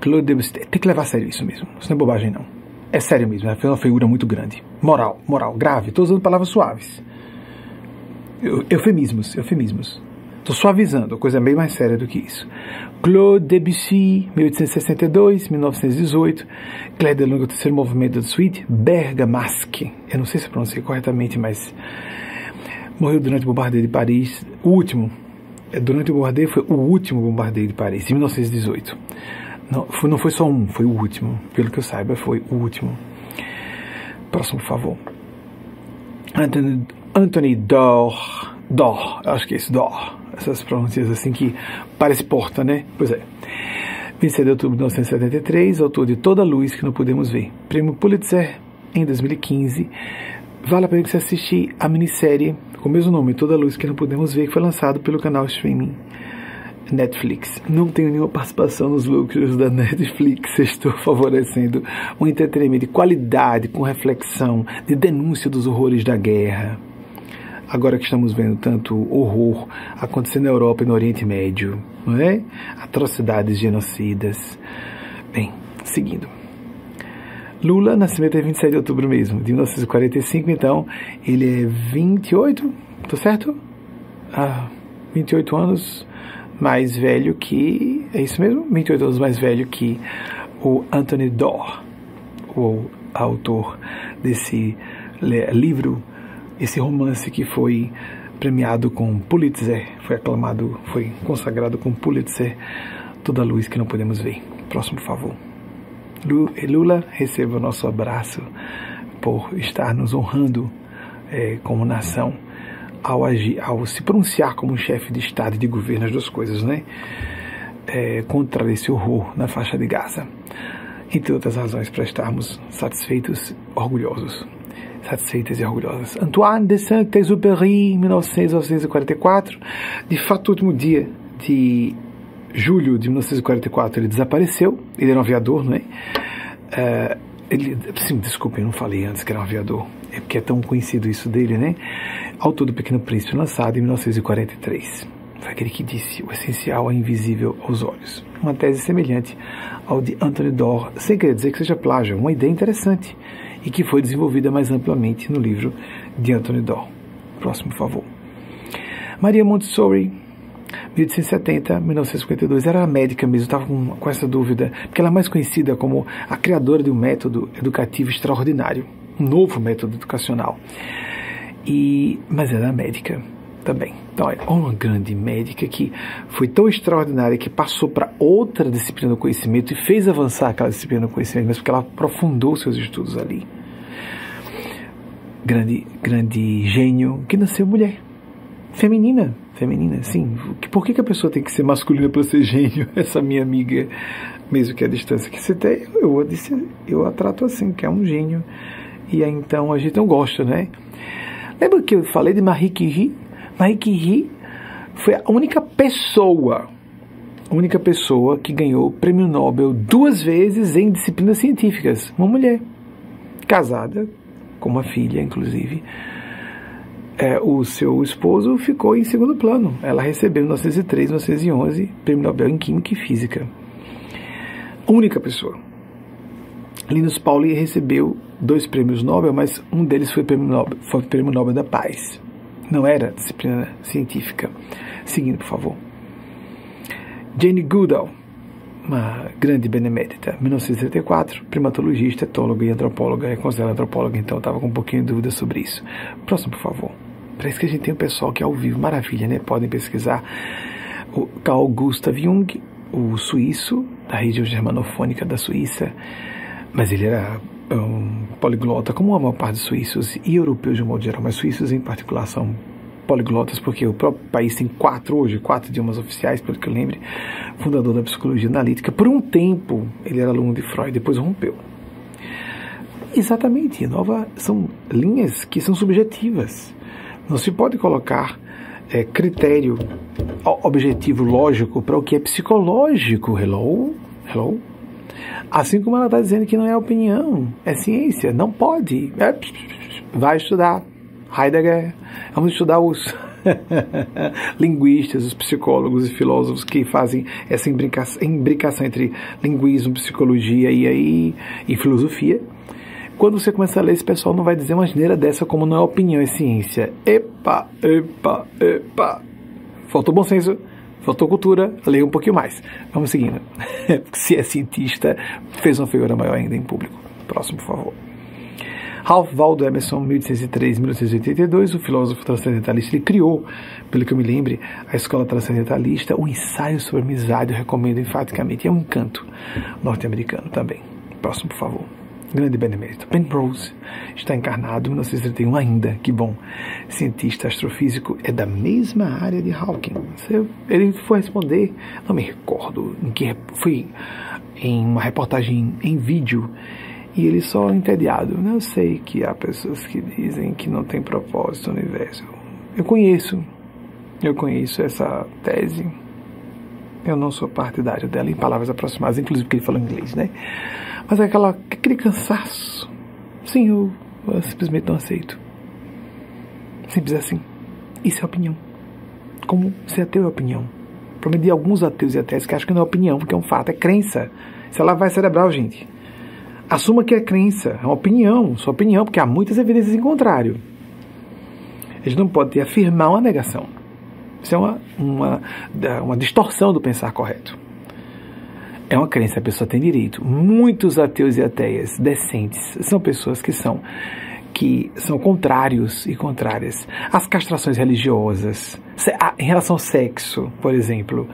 Claude Debussy. Tem que levar a sério isso mesmo. Isso não é bobagem, não. É sério mesmo. Foi uma figura muito grande. Moral, moral, grave. Estou usando palavras suaves. Eufemismos, eufemismos. Estou suavizando, coisa bem mais séria do que isso. Claude Debussy, 1862-1918. Claire Delonge, o terceiro movimento da suíte. Bergamasque, eu não sei se pronunciei corretamente, mas morreu durante o bombardeio de Paris. O último, é, durante o bombardeio, foi o último bombardeio de Paris, em 1918. Não foi, não foi só um, foi o último. Pelo que eu saiba, foi o último. Próximo, por favor. Anthony, Anthony Dor. Dor, acho que é esse, Dor essas pronúncias assim que parece porta, né? Pois é. 26 de outubro de 1973, autor de Toda Luz que não podemos ver. Prêmio Pulitzer em 2015. Vale a pena você assistir a minissérie com o mesmo nome, Toda Luz que não podemos ver, que foi lançado pelo canal streaming Netflix. Não tenho nenhuma participação nos lucros da Netflix. Estou favorecendo um entretenimento de qualidade, com reflexão, de denúncia dos horrores da guerra agora que estamos vendo tanto horror acontecendo na Europa e no Oriente Médio, não é? Atrocidades genocidas. Bem, seguindo. Lula, nascimento é 27 de outubro mesmo, de 1945, então ele é 28, tô certo? Ah, 28 anos mais velho que. É isso mesmo? 28 anos mais velho que o Anthony Doerr, o autor desse livro esse romance que foi premiado com Pulitzer, foi aclamado, foi consagrado com Pulitzer, toda a luz que não podemos ver. Próximo, por favor. Lula, receba o nosso abraço por estar nos honrando é, como nação ao, agir, ao se pronunciar como chefe de Estado e de governo, as duas coisas, né? É, contra esse horror na faixa de Gaza. Entre outras razões para estarmos satisfeitos, orgulhosos satisfeitas e orgulhosas. Antoine de Saint-Exupéry, 1944, de fato, último dia de julho de 1944 ele desapareceu, ele era um aviador, não é? Uh, ele, sim, desculpa, eu não falei antes que era um aviador, é porque é tão conhecido isso dele, né? Autor do Pequeno Príncipe, lançado em 1943. Foi aquele que disse: o essencial é invisível aos olhos. Uma tese semelhante ao de Anthony Doerr, sem querer dizer que seja plágio, uma ideia interessante e que foi desenvolvida mais amplamente no livro de Anthony Doll. Próximo, favor. Maria Montessori, 1870, 1952, era médica mesmo, estava com, com essa dúvida, porque ela é mais conhecida como a criadora de um método educativo extraordinário, um novo método educacional. E, mas era médica também. Então, é uma grande médica que foi tão extraordinária que passou para outra disciplina do conhecimento e fez avançar aquela disciplina do conhecimento, mas porque ela aprofundou seus estudos ali. Grande, grande gênio que nasceu mulher. Feminina, feminina, sim. Por que, que a pessoa tem que ser masculina para ser gênio? Essa minha amiga, mesmo que a distância que você tem, eu, disse, eu a trato assim, que é um gênio. E aí, então a gente não gosta, né? Lembra que eu falei de Marie Curie? Marie Curie foi a única pessoa, a única pessoa que ganhou o prêmio Nobel duas vezes em disciplinas científicas. Uma mulher, casada, com uma filha, inclusive. É, o seu esposo ficou em segundo plano. Ela recebeu em 1903, 1911, prêmio Nobel em Química e Física. Única pessoa. Linus Pauling recebeu dois prêmios Nobel, mas um deles foi prêmio Nobel, foi prêmio Nobel da Paz. Não era disciplina científica. Seguindo, por favor. Jane Goodall, uma grande benemérita, 1974, primatologista, etóloga e antropóloga, é considerada antropóloga, então estava com um pouquinho de dúvida sobre isso. Próximo, por favor. Parece que a gente tem um pessoal que é ao vivo, maravilha, né? Podem pesquisar. O Carl Gustav Jung, o suíço, da região germanofônica da Suíça, mas ele era um poliglota, como a maior parte dos suíços e europeus de um modo geral, mas suíços em particular são poliglotas, porque o próprio país tem quatro hoje, quatro idiomas oficiais, pelo que eu lembre, fundador da psicologia analítica. Por um tempo ele era aluno de Freud, depois rompeu. Exatamente, nova, são linhas que são subjetivas. Não se pode colocar é, critério objetivo lógico para o que é psicológico. Hello? Hello? Assim como ela está dizendo que não é opinião, é ciência, não pode. É, vai estudar. Heidegger, vamos estudar os linguistas, os psicólogos e filósofos que fazem essa imbricação entre linguismo, psicologia e, aí, e filosofia. Quando você começa a ler, esse pessoal não vai dizer uma geneira dessa como não é opinião, é ciência. Epa, epa, epa. Faltou bom senso, faltou cultura, leia um pouquinho mais. Vamos seguindo. Se é cientista, fez uma figura maior ainda em público. Próximo, por favor. Ralph Waldo Emerson, 1803-1882, o filósofo transcendentalista, ele criou, pelo que eu me lembre, a escola transcendentalista, um ensaio sobre amizade, eu recomendo enfaticamente, é um canto norte-americano também. Próximo, por favor. Grande benemérito. Ben Rose está encarnado em 1931 ainda, que bom. Cientista astrofísico, é da mesma área de Hawking. Ele foi responder, não me recordo, em que foi em uma reportagem em vídeo e ele só entediado. Eu sei que há pessoas que dizem que não tem propósito no universo. Eu conheço, eu conheço essa tese. Eu não sou partidário dela em palavras aproximadas, inclusive porque ele falou inglês, né? Mas é aquela, aquele cansaço. Sim, eu, eu simplesmente não aceito. Simples assim. Isso é opinião. Como ser ateu é opinião. O de alguns ateus e ateias que acham que não é opinião, porque é um fato, é crença. Isso é lavagem cerebral, gente. Assuma que é crença, é uma opinião, sua opinião, porque há muitas evidências em contrário. A gente não pode afirmar uma negação. Isso é uma, uma, uma distorção do pensar correto. É uma crença, a pessoa tem direito. Muitos ateus e ateias decentes são pessoas que são que são contrários e contrárias às castrações religiosas, em relação ao sexo, por exemplo,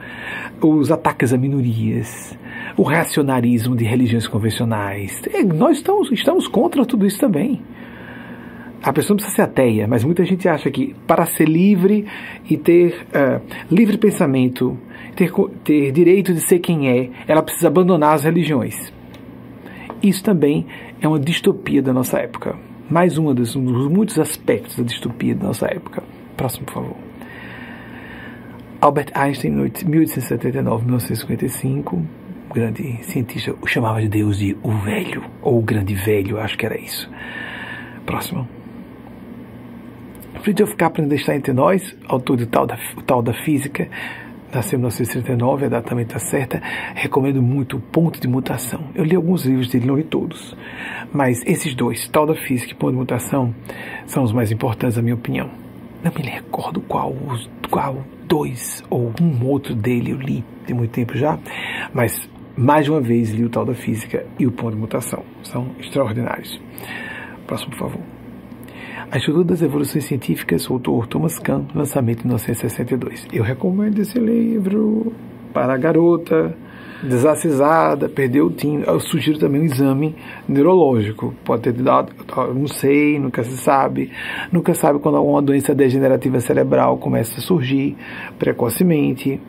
os ataques a minorias, o reacionarismo de religiões convencionais. Nós estamos, estamos contra tudo isso também. A pessoa não precisa ser ateia, mas muita gente acha que para ser livre e ter uh, livre pensamento, ter, ter direito de ser quem é, ela precisa abandonar as religiões. Isso também é uma distopia da nossa época. Mais um dos, um dos muitos aspectos da distopia da nossa época. Próximo, por favor. Albert Einstein, 1879-1955, grande cientista, o chamava de Deus de o velho, ou o grande velho, acho que era isso. Próximo. Friedrich Kaplan está entre nós, autor do tal da, tal da física, nasceu em 1939, a data também está certa. Recomendo muito o Ponto de Mutação. Eu li alguns livros dele, não li todos. Mas esses dois, Tal da Física e Ponto de Mutação, são os mais importantes, na minha opinião. Não me recordo qual, qual dois ou um outro dele eu li, tem muito tempo já. Mas, mais uma vez, li o Tal da Física e o Ponto de Mutação. São extraordinários. Próximo, por favor. A Estrutura das Evoluções Científicas, autor Thomas Kahn, lançamento em 1962. Eu recomendo esse livro para a garota desacisada, perdeu o tim. Eu sugiro também um exame neurológico. Pode ter dado, não sei, nunca se sabe. Nunca sabe quando alguma doença degenerativa cerebral começa a surgir precocemente.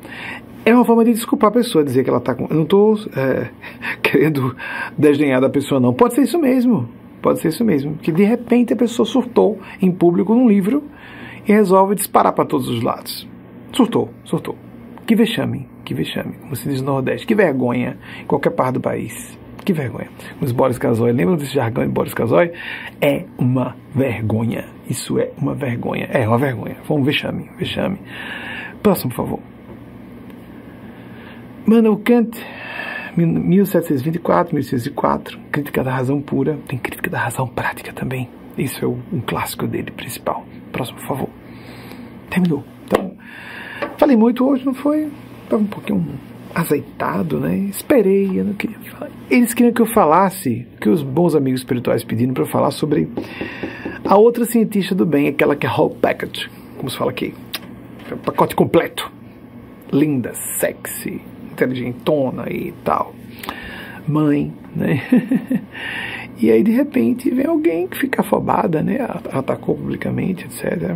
É uma forma de desculpar a pessoa, dizer que ela está com. Eu não estou é, querendo desdenhar da pessoa, não. Pode ser isso mesmo. Pode ser isso mesmo. Que de repente a pessoa surtou em público num livro e resolve disparar para todos os lados. Surtou, surtou. Que vexame, que vexame, como se diz no Nordeste. Que vergonha em qualquer parte do país. Que vergonha. Os Boris Casoy, lembram desse jargão de Boris Casoy? É uma vergonha. Isso é uma vergonha. É uma vergonha. Foi um vexame, vexame. Próximo, por favor. Manuel Kant 1724, 1604, Crítica da Razão Pura, tem Crítica da Razão Prática também. Isso é um clássico dele, principal. Próximo, por favor. Terminou. Então, falei muito hoje, não foi? Estava um pouquinho azeitado, né? Esperei, eu não queria falar. Eles queriam que eu falasse, que os bons amigos espirituais pediram para eu falar sobre a outra cientista do bem, aquela que é whole package, como se fala aqui. É pacote completo. Linda, sexy, inteligentona e tal. Mãe, né? e aí de repente vem alguém que fica afobada, né? Atacou publicamente, etc.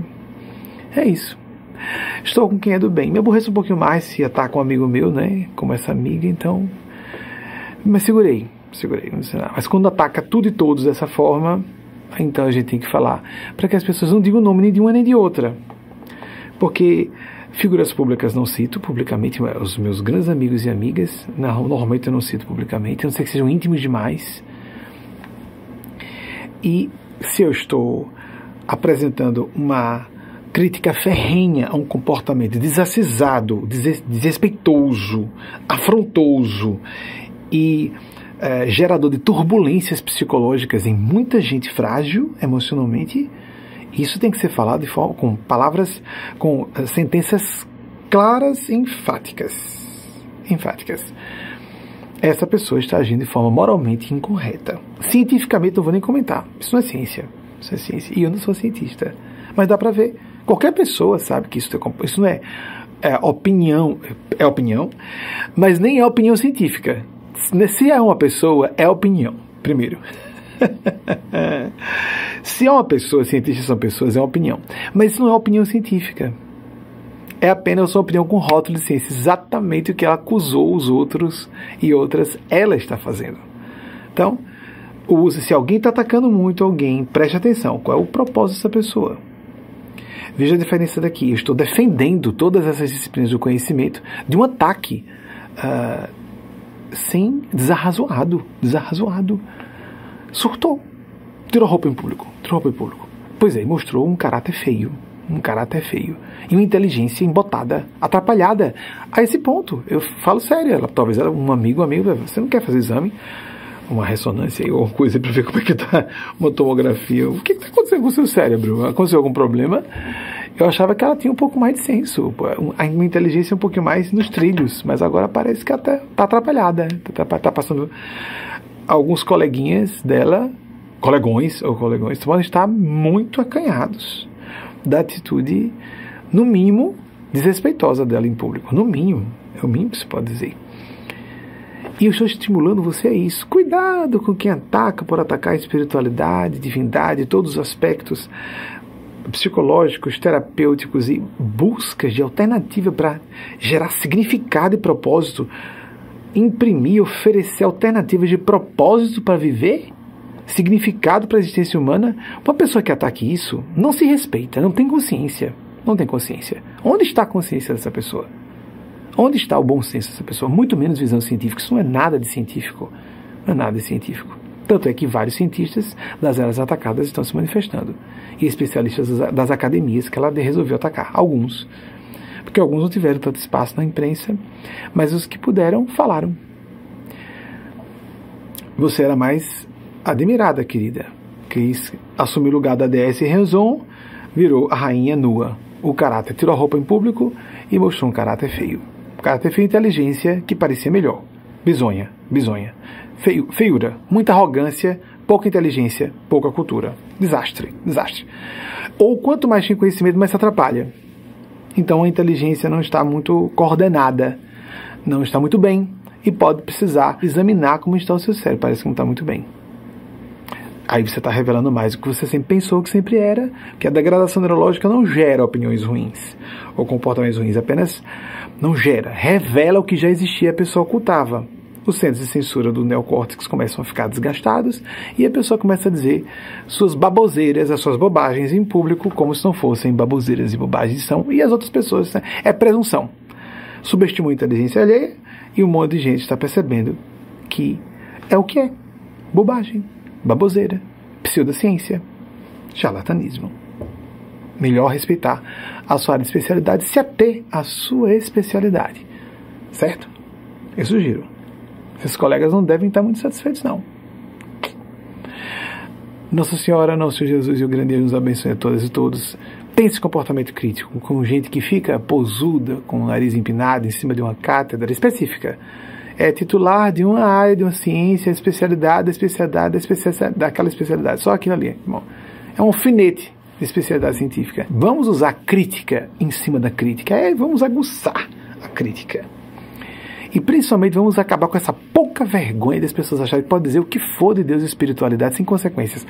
É isso. Estou com quem é do bem. Me aborreço um pouquinho mais se ataca um amigo meu, né? Como essa amiga, então. Mas segurei, segurei, não sei nada. Mas quando ataca tudo e todos dessa forma, então a gente tem que falar para que as pessoas não digam o nome nem de uma nem de outra. Porque figuras públicas não cito publicamente, os meus grandes amigos e amigas, não, normalmente eu não cito publicamente, a não ser que sejam íntimos demais. E se eu estou apresentando uma crítica ferrenha a um comportamento desacisado, desrespeitoso, afrontoso e é, gerador de turbulências psicológicas em muita gente frágil emocionalmente, isso tem que ser falado forma, com palavras, com eh, sentenças claras e enfáticas. Enfáticas. Essa pessoa está agindo de forma moralmente incorreta. Cientificamente, não vou nem comentar. Isso não é ciência. Isso é ciência. E eu não sou cientista. Mas dá para ver. Qualquer pessoa sabe que isso, é, isso não é, é opinião, é opinião, mas nem é opinião científica. Se é uma pessoa, é opinião, primeiro. Se é uma pessoa, cientistas são pessoas, é uma opinião. Mas isso não é opinião científica. É apenas uma opinião com rótulo de ciência. Exatamente o que ela acusou os outros e outras, ela está fazendo. Então, se alguém está atacando muito alguém, preste atenção. Qual é o propósito dessa pessoa? Veja a diferença daqui. Eu estou defendendo todas essas disciplinas do conhecimento de um ataque uh, sem desarrazoado. Desarrazoado surtou. Tirou roupa em público. Tirou roupa em público. Pois é, mostrou um caráter feio. Um caráter feio. E uma inteligência embotada, atrapalhada. A esse ponto, eu falo sério. Ela, talvez ela, um amigo, um amigo, você não quer fazer exame? Uma ressonância ou coisa para ver como é que está uma tomografia. O que está acontecendo com o seu cérebro? Aconteceu algum problema? Eu achava que ela tinha um pouco mais de senso, uma inteligência um pouquinho mais nos trilhos, mas agora parece que ela está atrapalhada, está tá passando alguns coleguinhas dela, colegões ou colegões, podem estar muito acanhados da atitude, no mínimo, desrespeitosa dela em público. No mínimo, é o mínimo que se pode dizer. E eu estou estimulando você a isso. Cuidado com quem ataca por atacar a espiritualidade, divindade, todos os aspectos psicológicos, terapêuticos e buscas de alternativa para gerar significado e propósito imprimir, oferecer alternativas de propósito para viver, significado para a existência humana, uma pessoa que ataque isso não se respeita, não tem consciência. Não tem consciência. Onde está a consciência dessa pessoa? Onde está o bom senso dessa pessoa? Muito menos visão científica. Isso não é nada de científico. Não é nada de científico. Tanto é que vários cientistas das áreas atacadas estão se manifestando. E especialistas das academias que ela resolveu atacar. Alguns porque alguns não tiveram tanto espaço na imprensa, mas os que puderam falaram. Você era mais admirada, querida. Quis assumir o lugar da DS Renzon, virou a rainha nua. O caráter tirou a roupa em público e mostrou um caráter feio. Caráter feio e inteligência que parecia melhor. Bisonha, bisonha. Feio, feiura, muita arrogância, pouca inteligência, pouca cultura. Desastre, desastre. Ou quanto mais tem conhecimento, mais se atrapalha. Então a inteligência não está muito coordenada, não está muito bem e pode precisar examinar como está o seu cérebro. Parece que não está muito bem. Aí você está revelando mais do que você sempre pensou que sempre era, que a degradação neurológica não gera opiniões ruins ou comportamentos ruins, apenas não gera, revela o que já existia e a pessoa ocultava os centros de censura do neocórtex começam a ficar desgastados e a pessoa começa a dizer suas baboseiras, as suas bobagens em público, como se não fossem baboseiras e bobagens são, e as outras pessoas. Né? É presunção. Subestimou a inteligência alheia e um monte de gente está percebendo que é o que é: bobagem, baboseira, pseudociência, charlatanismo. Melhor respeitar a sua área de especialidade, se ater à sua especialidade. Certo? Eu sugiro. Esses colegas não devem estar muito satisfeitos, não. Nossa Senhora, Nosso Jesus e o grande Deus nos abençoe a todas e todos. Tem esse comportamento crítico com gente que fica posuda, com o nariz empinado em cima de uma cátedra específica. É titular de uma área, de uma ciência, especialidade, especialidade, especialidade, daquela especialidade. Só aquilo ali. Bom, é um alfinete de especialidade científica. Vamos usar crítica em cima da crítica. É, vamos aguçar a crítica. E principalmente vamos acabar com essa pouca vergonha das pessoas acharem que pode dizer o que for de Deus e espiritualidade sem consequências.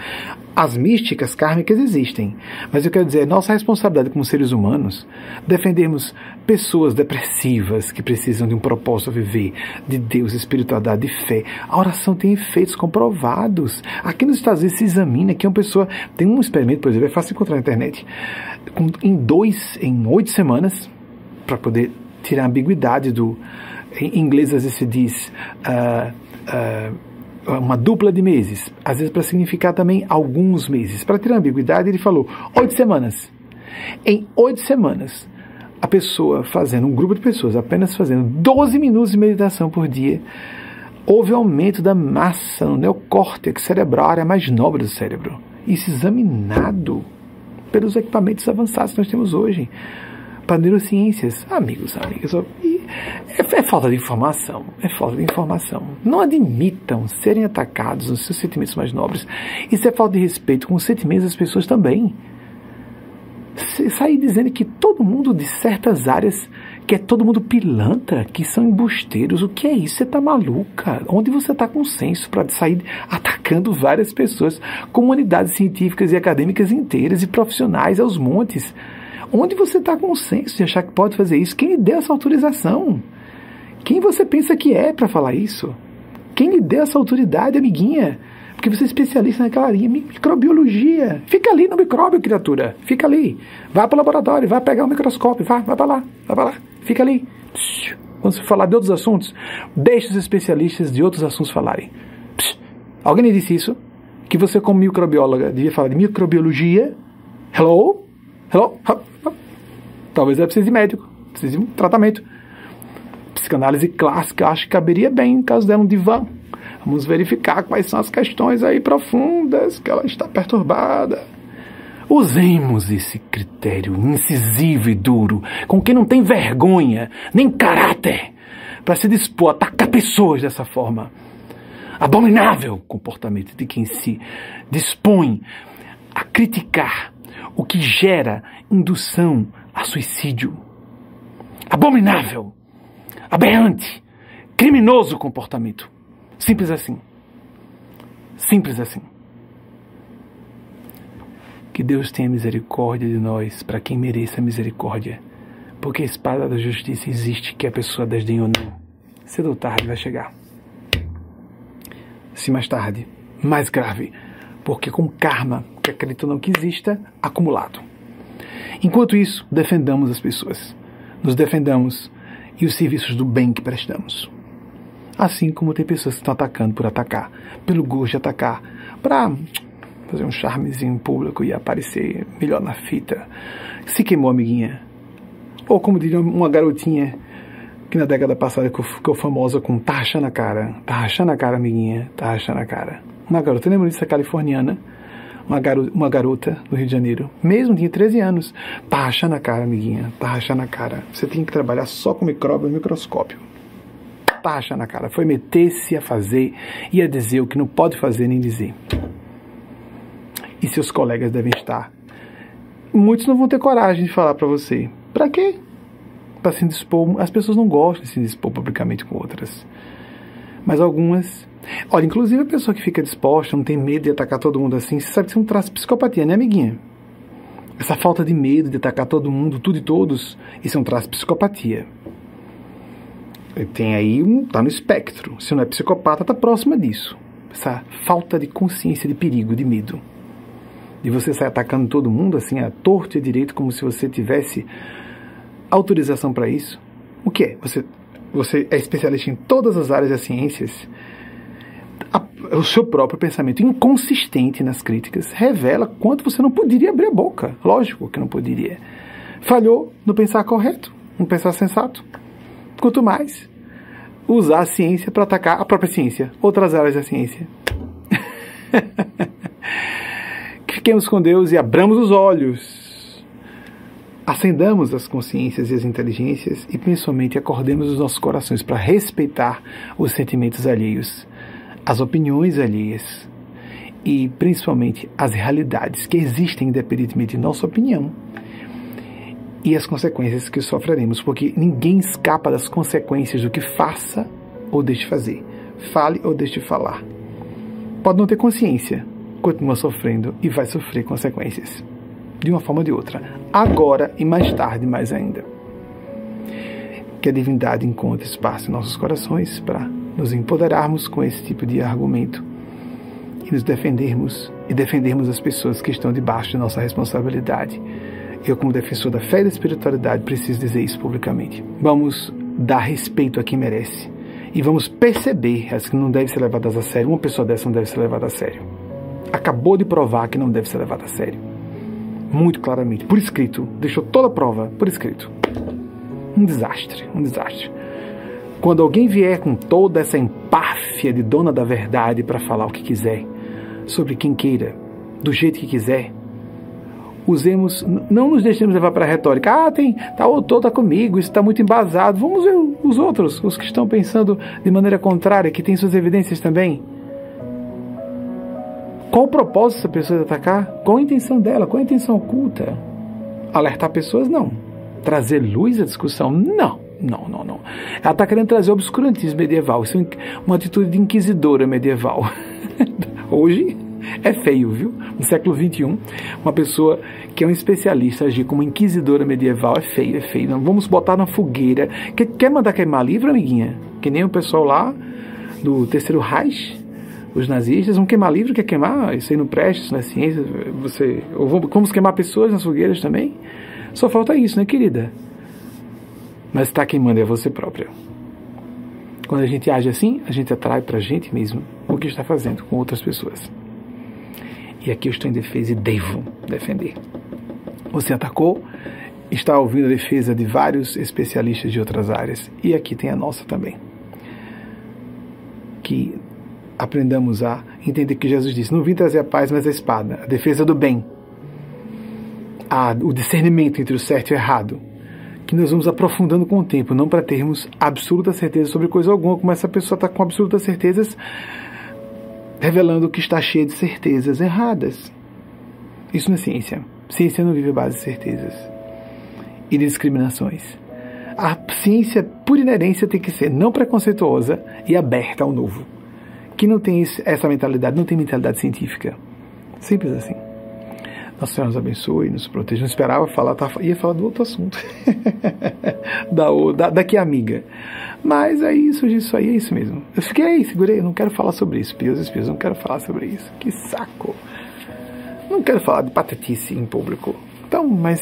As místicas kármicas existem, mas eu quero dizer, é nossa responsabilidade como seres humanos defendermos pessoas depressivas que precisam de um propósito a viver, de Deus, espiritualidade, de fé. A oração tem efeitos comprovados. Aqui nos Estados Unidos se examina que uma pessoa tem um experimento, por exemplo, é fácil encontrar na internet, em dois, em oito semanas, para poder tirar a ambiguidade do. Em inglês às vezes se diz. Uh, uh, uma dupla de meses, às vezes para significar também alguns meses. Para ter ambiguidade, ele falou oito semanas. Em oito semanas, a pessoa fazendo, um grupo de pessoas apenas fazendo 12 minutos de meditação por dia, houve aumento da massa no neocórtex cerebral, a área mais nobre do cérebro. Isso examinado pelos equipamentos avançados que nós temos hoje para neurociências. Amigos, amigas, é, é, falta de informação. É falta de informação. Não admitam serem atacados nos seus sentimentos mais nobres. Isso é falta de respeito com os sentimentos das pessoas também. Sair dizendo que todo mundo de certas áreas, que é todo mundo pilantra, que são embusteiros. O que é isso? Você tá maluca? Onde você tá com senso para sair atacando várias pessoas, comunidades científicas e acadêmicas inteiras e profissionais aos montes? Onde você está com o senso de achar que pode fazer isso? Quem lhe deu essa autorização? Quem você pensa que é para falar isso? Quem lhe deu essa autoridade, amiguinha? Porque você é especialista naquela área, microbiologia. Fica ali no micróbio, criatura. Fica ali. Vá para o laboratório, vá pegar o microscópio, vá, vá para lá, vá para lá. Fica ali. Quando você falar de outros assuntos, deixe os especialistas de outros assuntos falarem. Alguém lhe disse isso? Que você, como microbióloga, devia falar de microbiologia? Hello? Hello? Talvez ela precise de médico, precise de um tratamento. Psicanálise clássica, acho que caberia bem no caso dela um divã. Vamos verificar quais são as questões aí profundas que ela está perturbada. Usemos esse critério incisivo e duro, com quem não tem vergonha, nem caráter, para se dispor a atacar pessoas dessa forma. Abominável comportamento de quem se dispõe a criticar o que gera indução a suicídio. Abominável, aberrante, criminoso comportamento. Simples assim. Simples assim. Que Deus tenha misericórdia de nós, para quem mereça misericórdia. Porque a espada da justiça existe, que a pessoa desdenhe ou não. Cedo ou tarde vai chegar. Se mais tarde, mais grave. Porque com karma, que acredito não que exista, acumulado. Enquanto isso, defendamos as pessoas, nos defendamos e os serviços do bem que prestamos. Assim como tem pessoas que estão atacando por atacar, pelo gosto de atacar, para fazer um charmezinho público e aparecer melhor na fita. Se queimou, amiguinha. Ou como diria uma garotinha que na década passada ficou famosa com tá rachando a cara. Tá rachando a cara, amiguinha. Tá rachando a cara. Uma garota, lembra disso, californiana uma, garo, uma garota do Rio de Janeiro, mesmo tinha 13 anos, tá rachando a cara, amiguinha, tá rachando a cara. Você tem que trabalhar só com micróbio e microscópio. Tá rachando a cara. Foi meter-se a fazer e a dizer o que não pode fazer nem dizer. E seus colegas devem estar. Muitos não vão ter coragem de falar para você. Para quê? Para se dispor. As pessoas não gostam de se dispor publicamente com outras. Mas algumas Olha, inclusive a pessoa que fica disposta, não tem medo de atacar todo mundo assim, você sabe que isso é um traço de psicopatia, né, amiguinha? Essa falta de medo de atacar todo mundo, tudo e todos, isso é um traço de psicopatia. Tem aí, um, tá no espectro. Se não é psicopata, tá próxima disso. Essa falta de consciência de perigo, de medo. De você sair atacando todo mundo assim, a torto e a direito, como se você tivesse autorização para isso. O que é? Você, você é especialista em todas as áreas das ciências o seu próprio pensamento inconsistente nas críticas revela quanto você não poderia abrir a boca. Lógico que não poderia. Falhou no pensar correto, no pensar sensato. Quanto mais usar a ciência para atacar a própria ciência, outras áreas da ciência. Fiquemos com Deus e abramos os olhos. Acendamos as consciências e as inteligências e principalmente acordemos os nossos corações para respeitar os sentimentos alheios as opiniões alheias e principalmente as realidades que existem independentemente de nossa opinião e as consequências que sofreremos, porque ninguém escapa das consequências do que faça ou deixe fazer, fale ou deixe falar. Pode não ter consciência, continua sofrendo e vai sofrer consequências, de uma forma ou de outra, agora e mais tarde, mais ainda. Que a divindade encontre espaço em nossos corações para nos empoderarmos com esse tipo de argumento e nos defendermos e defendermos as pessoas que estão debaixo de nossa responsabilidade. Eu, como defensor da fé e da espiritualidade, preciso dizer isso publicamente. Vamos dar respeito a quem merece. E vamos perceber as que não devem ser levadas a sério. Uma pessoa dessa não deve ser levada a sério. Acabou de provar que não deve ser levada a sério. Muito claramente, por escrito. Deixou toda a prova por escrito. Um desastre, um desastre. Quando alguém vier com toda essa empáfia de dona da verdade para falar o que quiser, sobre quem queira, do jeito que quiser, usemos, não nos deixemos levar para a retórica. Ah, tem, tá, o está comigo, isso está muito embasado. Vamos ver os outros, os que estão pensando de maneira contrária, que têm suas evidências também. Qual o propósito dessa pessoa de atacar? Qual a intenção dela? Qual a intenção oculta? Alertar pessoas? Não. Trazer luz à discussão? Não. Não, não, não. Ela está querendo trazer obscurantismo medieval. Isso é uma atitude de inquisidora medieval. Hoje é feio, viu? No século XXI, uma pessoa que é um especialista agir como inquisidora medieval é feio, é feio. Não vamos botar na fogueira. Quer, quer mandar queimar livro, amiguinha? Que nem o pessoal lá do terceiro Reich, os nazistas vão queimar livro, quer queimar? Isso aí não presta, isso não é ciência. Você, ou vamos, vamos queimar pessoas nas fogueiras também? Só falta isso, né, querida? Mas está queimando é você própria. Quando a gente age assim, a gente atrai para a gente mesmo o que está fazendo com outras pessoas. E aqui eu estou em defesa e devo defender. Você atacou, está ouvindo a defesa de vários especialistas de outras áreas. E aqui tem a nossa também. Que aprendamos a entender que Jesus disse: Não vim trazer a paz, mas a espada, a defesa do bem, a, o discernimento entre o certo e o errado. Que nós vamos aprofundando com o tempo, não para termos absoluta certeza sobre coisa alguma, como essa pessoa está com absolutas certezas revelando que está cheia de certezas erradas. Isso não é ciência. Ciência não vive base de certezas e de discriminações. A ciência, por inerência, tem que ser não preconceituosa e aberta ao novo. Que não tem essa mentalidade, não tem mentalidade científica. Simples assim. Nossa Senhora nos abençoe, nos proteja. Não esperava falar, tá, ia falar do outro assunto. da, da, daqui a amiga. Mas aí surgiu isso aí, é isso mesmo. Eu fiquei aí, segurei, não quero falar sobre isso. Deus Espírito, não quero falar sobre isso. Que saco. Não quero falar de patetice em público. Então, mas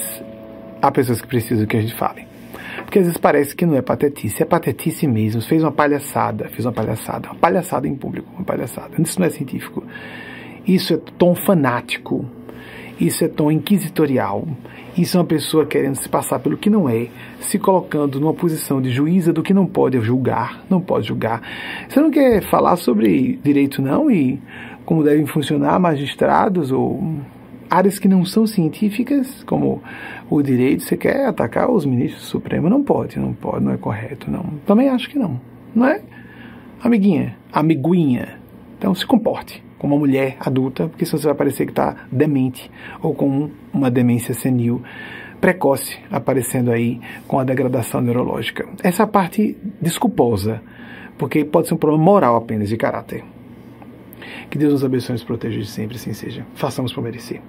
há pessoas que precisam que a gente fale. Porque às vezes parece que não é patetice, é patetice mesmo. Fez uma palhaçada, fez uma palhaçada, uma palhaçada em público, uma palhaçada. Isso não é científico. Isso é tom fanático. Isso é tom inquisitorial. Isso é uma pessoa querendo se passar pelo que não é, se colocando numa posição de juíza do que não pode julgar, não pode julgar. Você não quer falar sobre direito não e como devem funcionar magistrados ou áreas que não são científicas, como o direito, você quer atacar os ministros do Supremo? Não pode, não pode, não é correto, não. Também acho que não, não é? Amiguinha, amiguinha, então se comporte como uma mulher adulta, porque senão você vai parecer que está demente ou com uma demência senil precoce aparecendo aí com a degradação neurológica. Essa parte desculposa, porque pode ser um problema moral apenas de caráter. Que Deus nos abençoe e nos proteja de sempre, assim seja. Façamos por merecer.